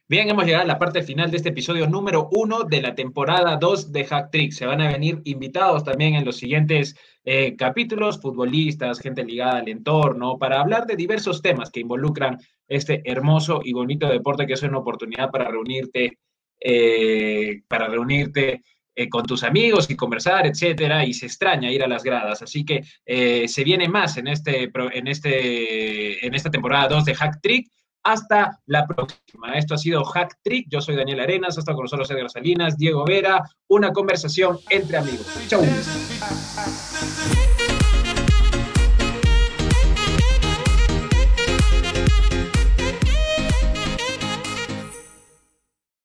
Speaker 1: Bien, hemos llegado a la parte final de este episodio número uno de la temporada 2 de Hack Trick. Se van a venir invitados también en los siguientes eh, capítulos, futbolistas, gente ligada al entorno, para hablar de diversos temas que involucran este hermoso y bonito deporte que es una oportunidad para reunirte eh, para reunirte eh, con tus amigos y conversar, etcétera, y se extraña ir a las gradas. Así que eh, se viene más en, este, en, este, en esta temporada 2 de Hack Trick. Hasta la próxima. Esto ha sido Hack Trick. Yo soy Daniel Arenas. Hasta con nosotros Edgar Salinas, Diego Vera. Una conversación entre amigos. Chau.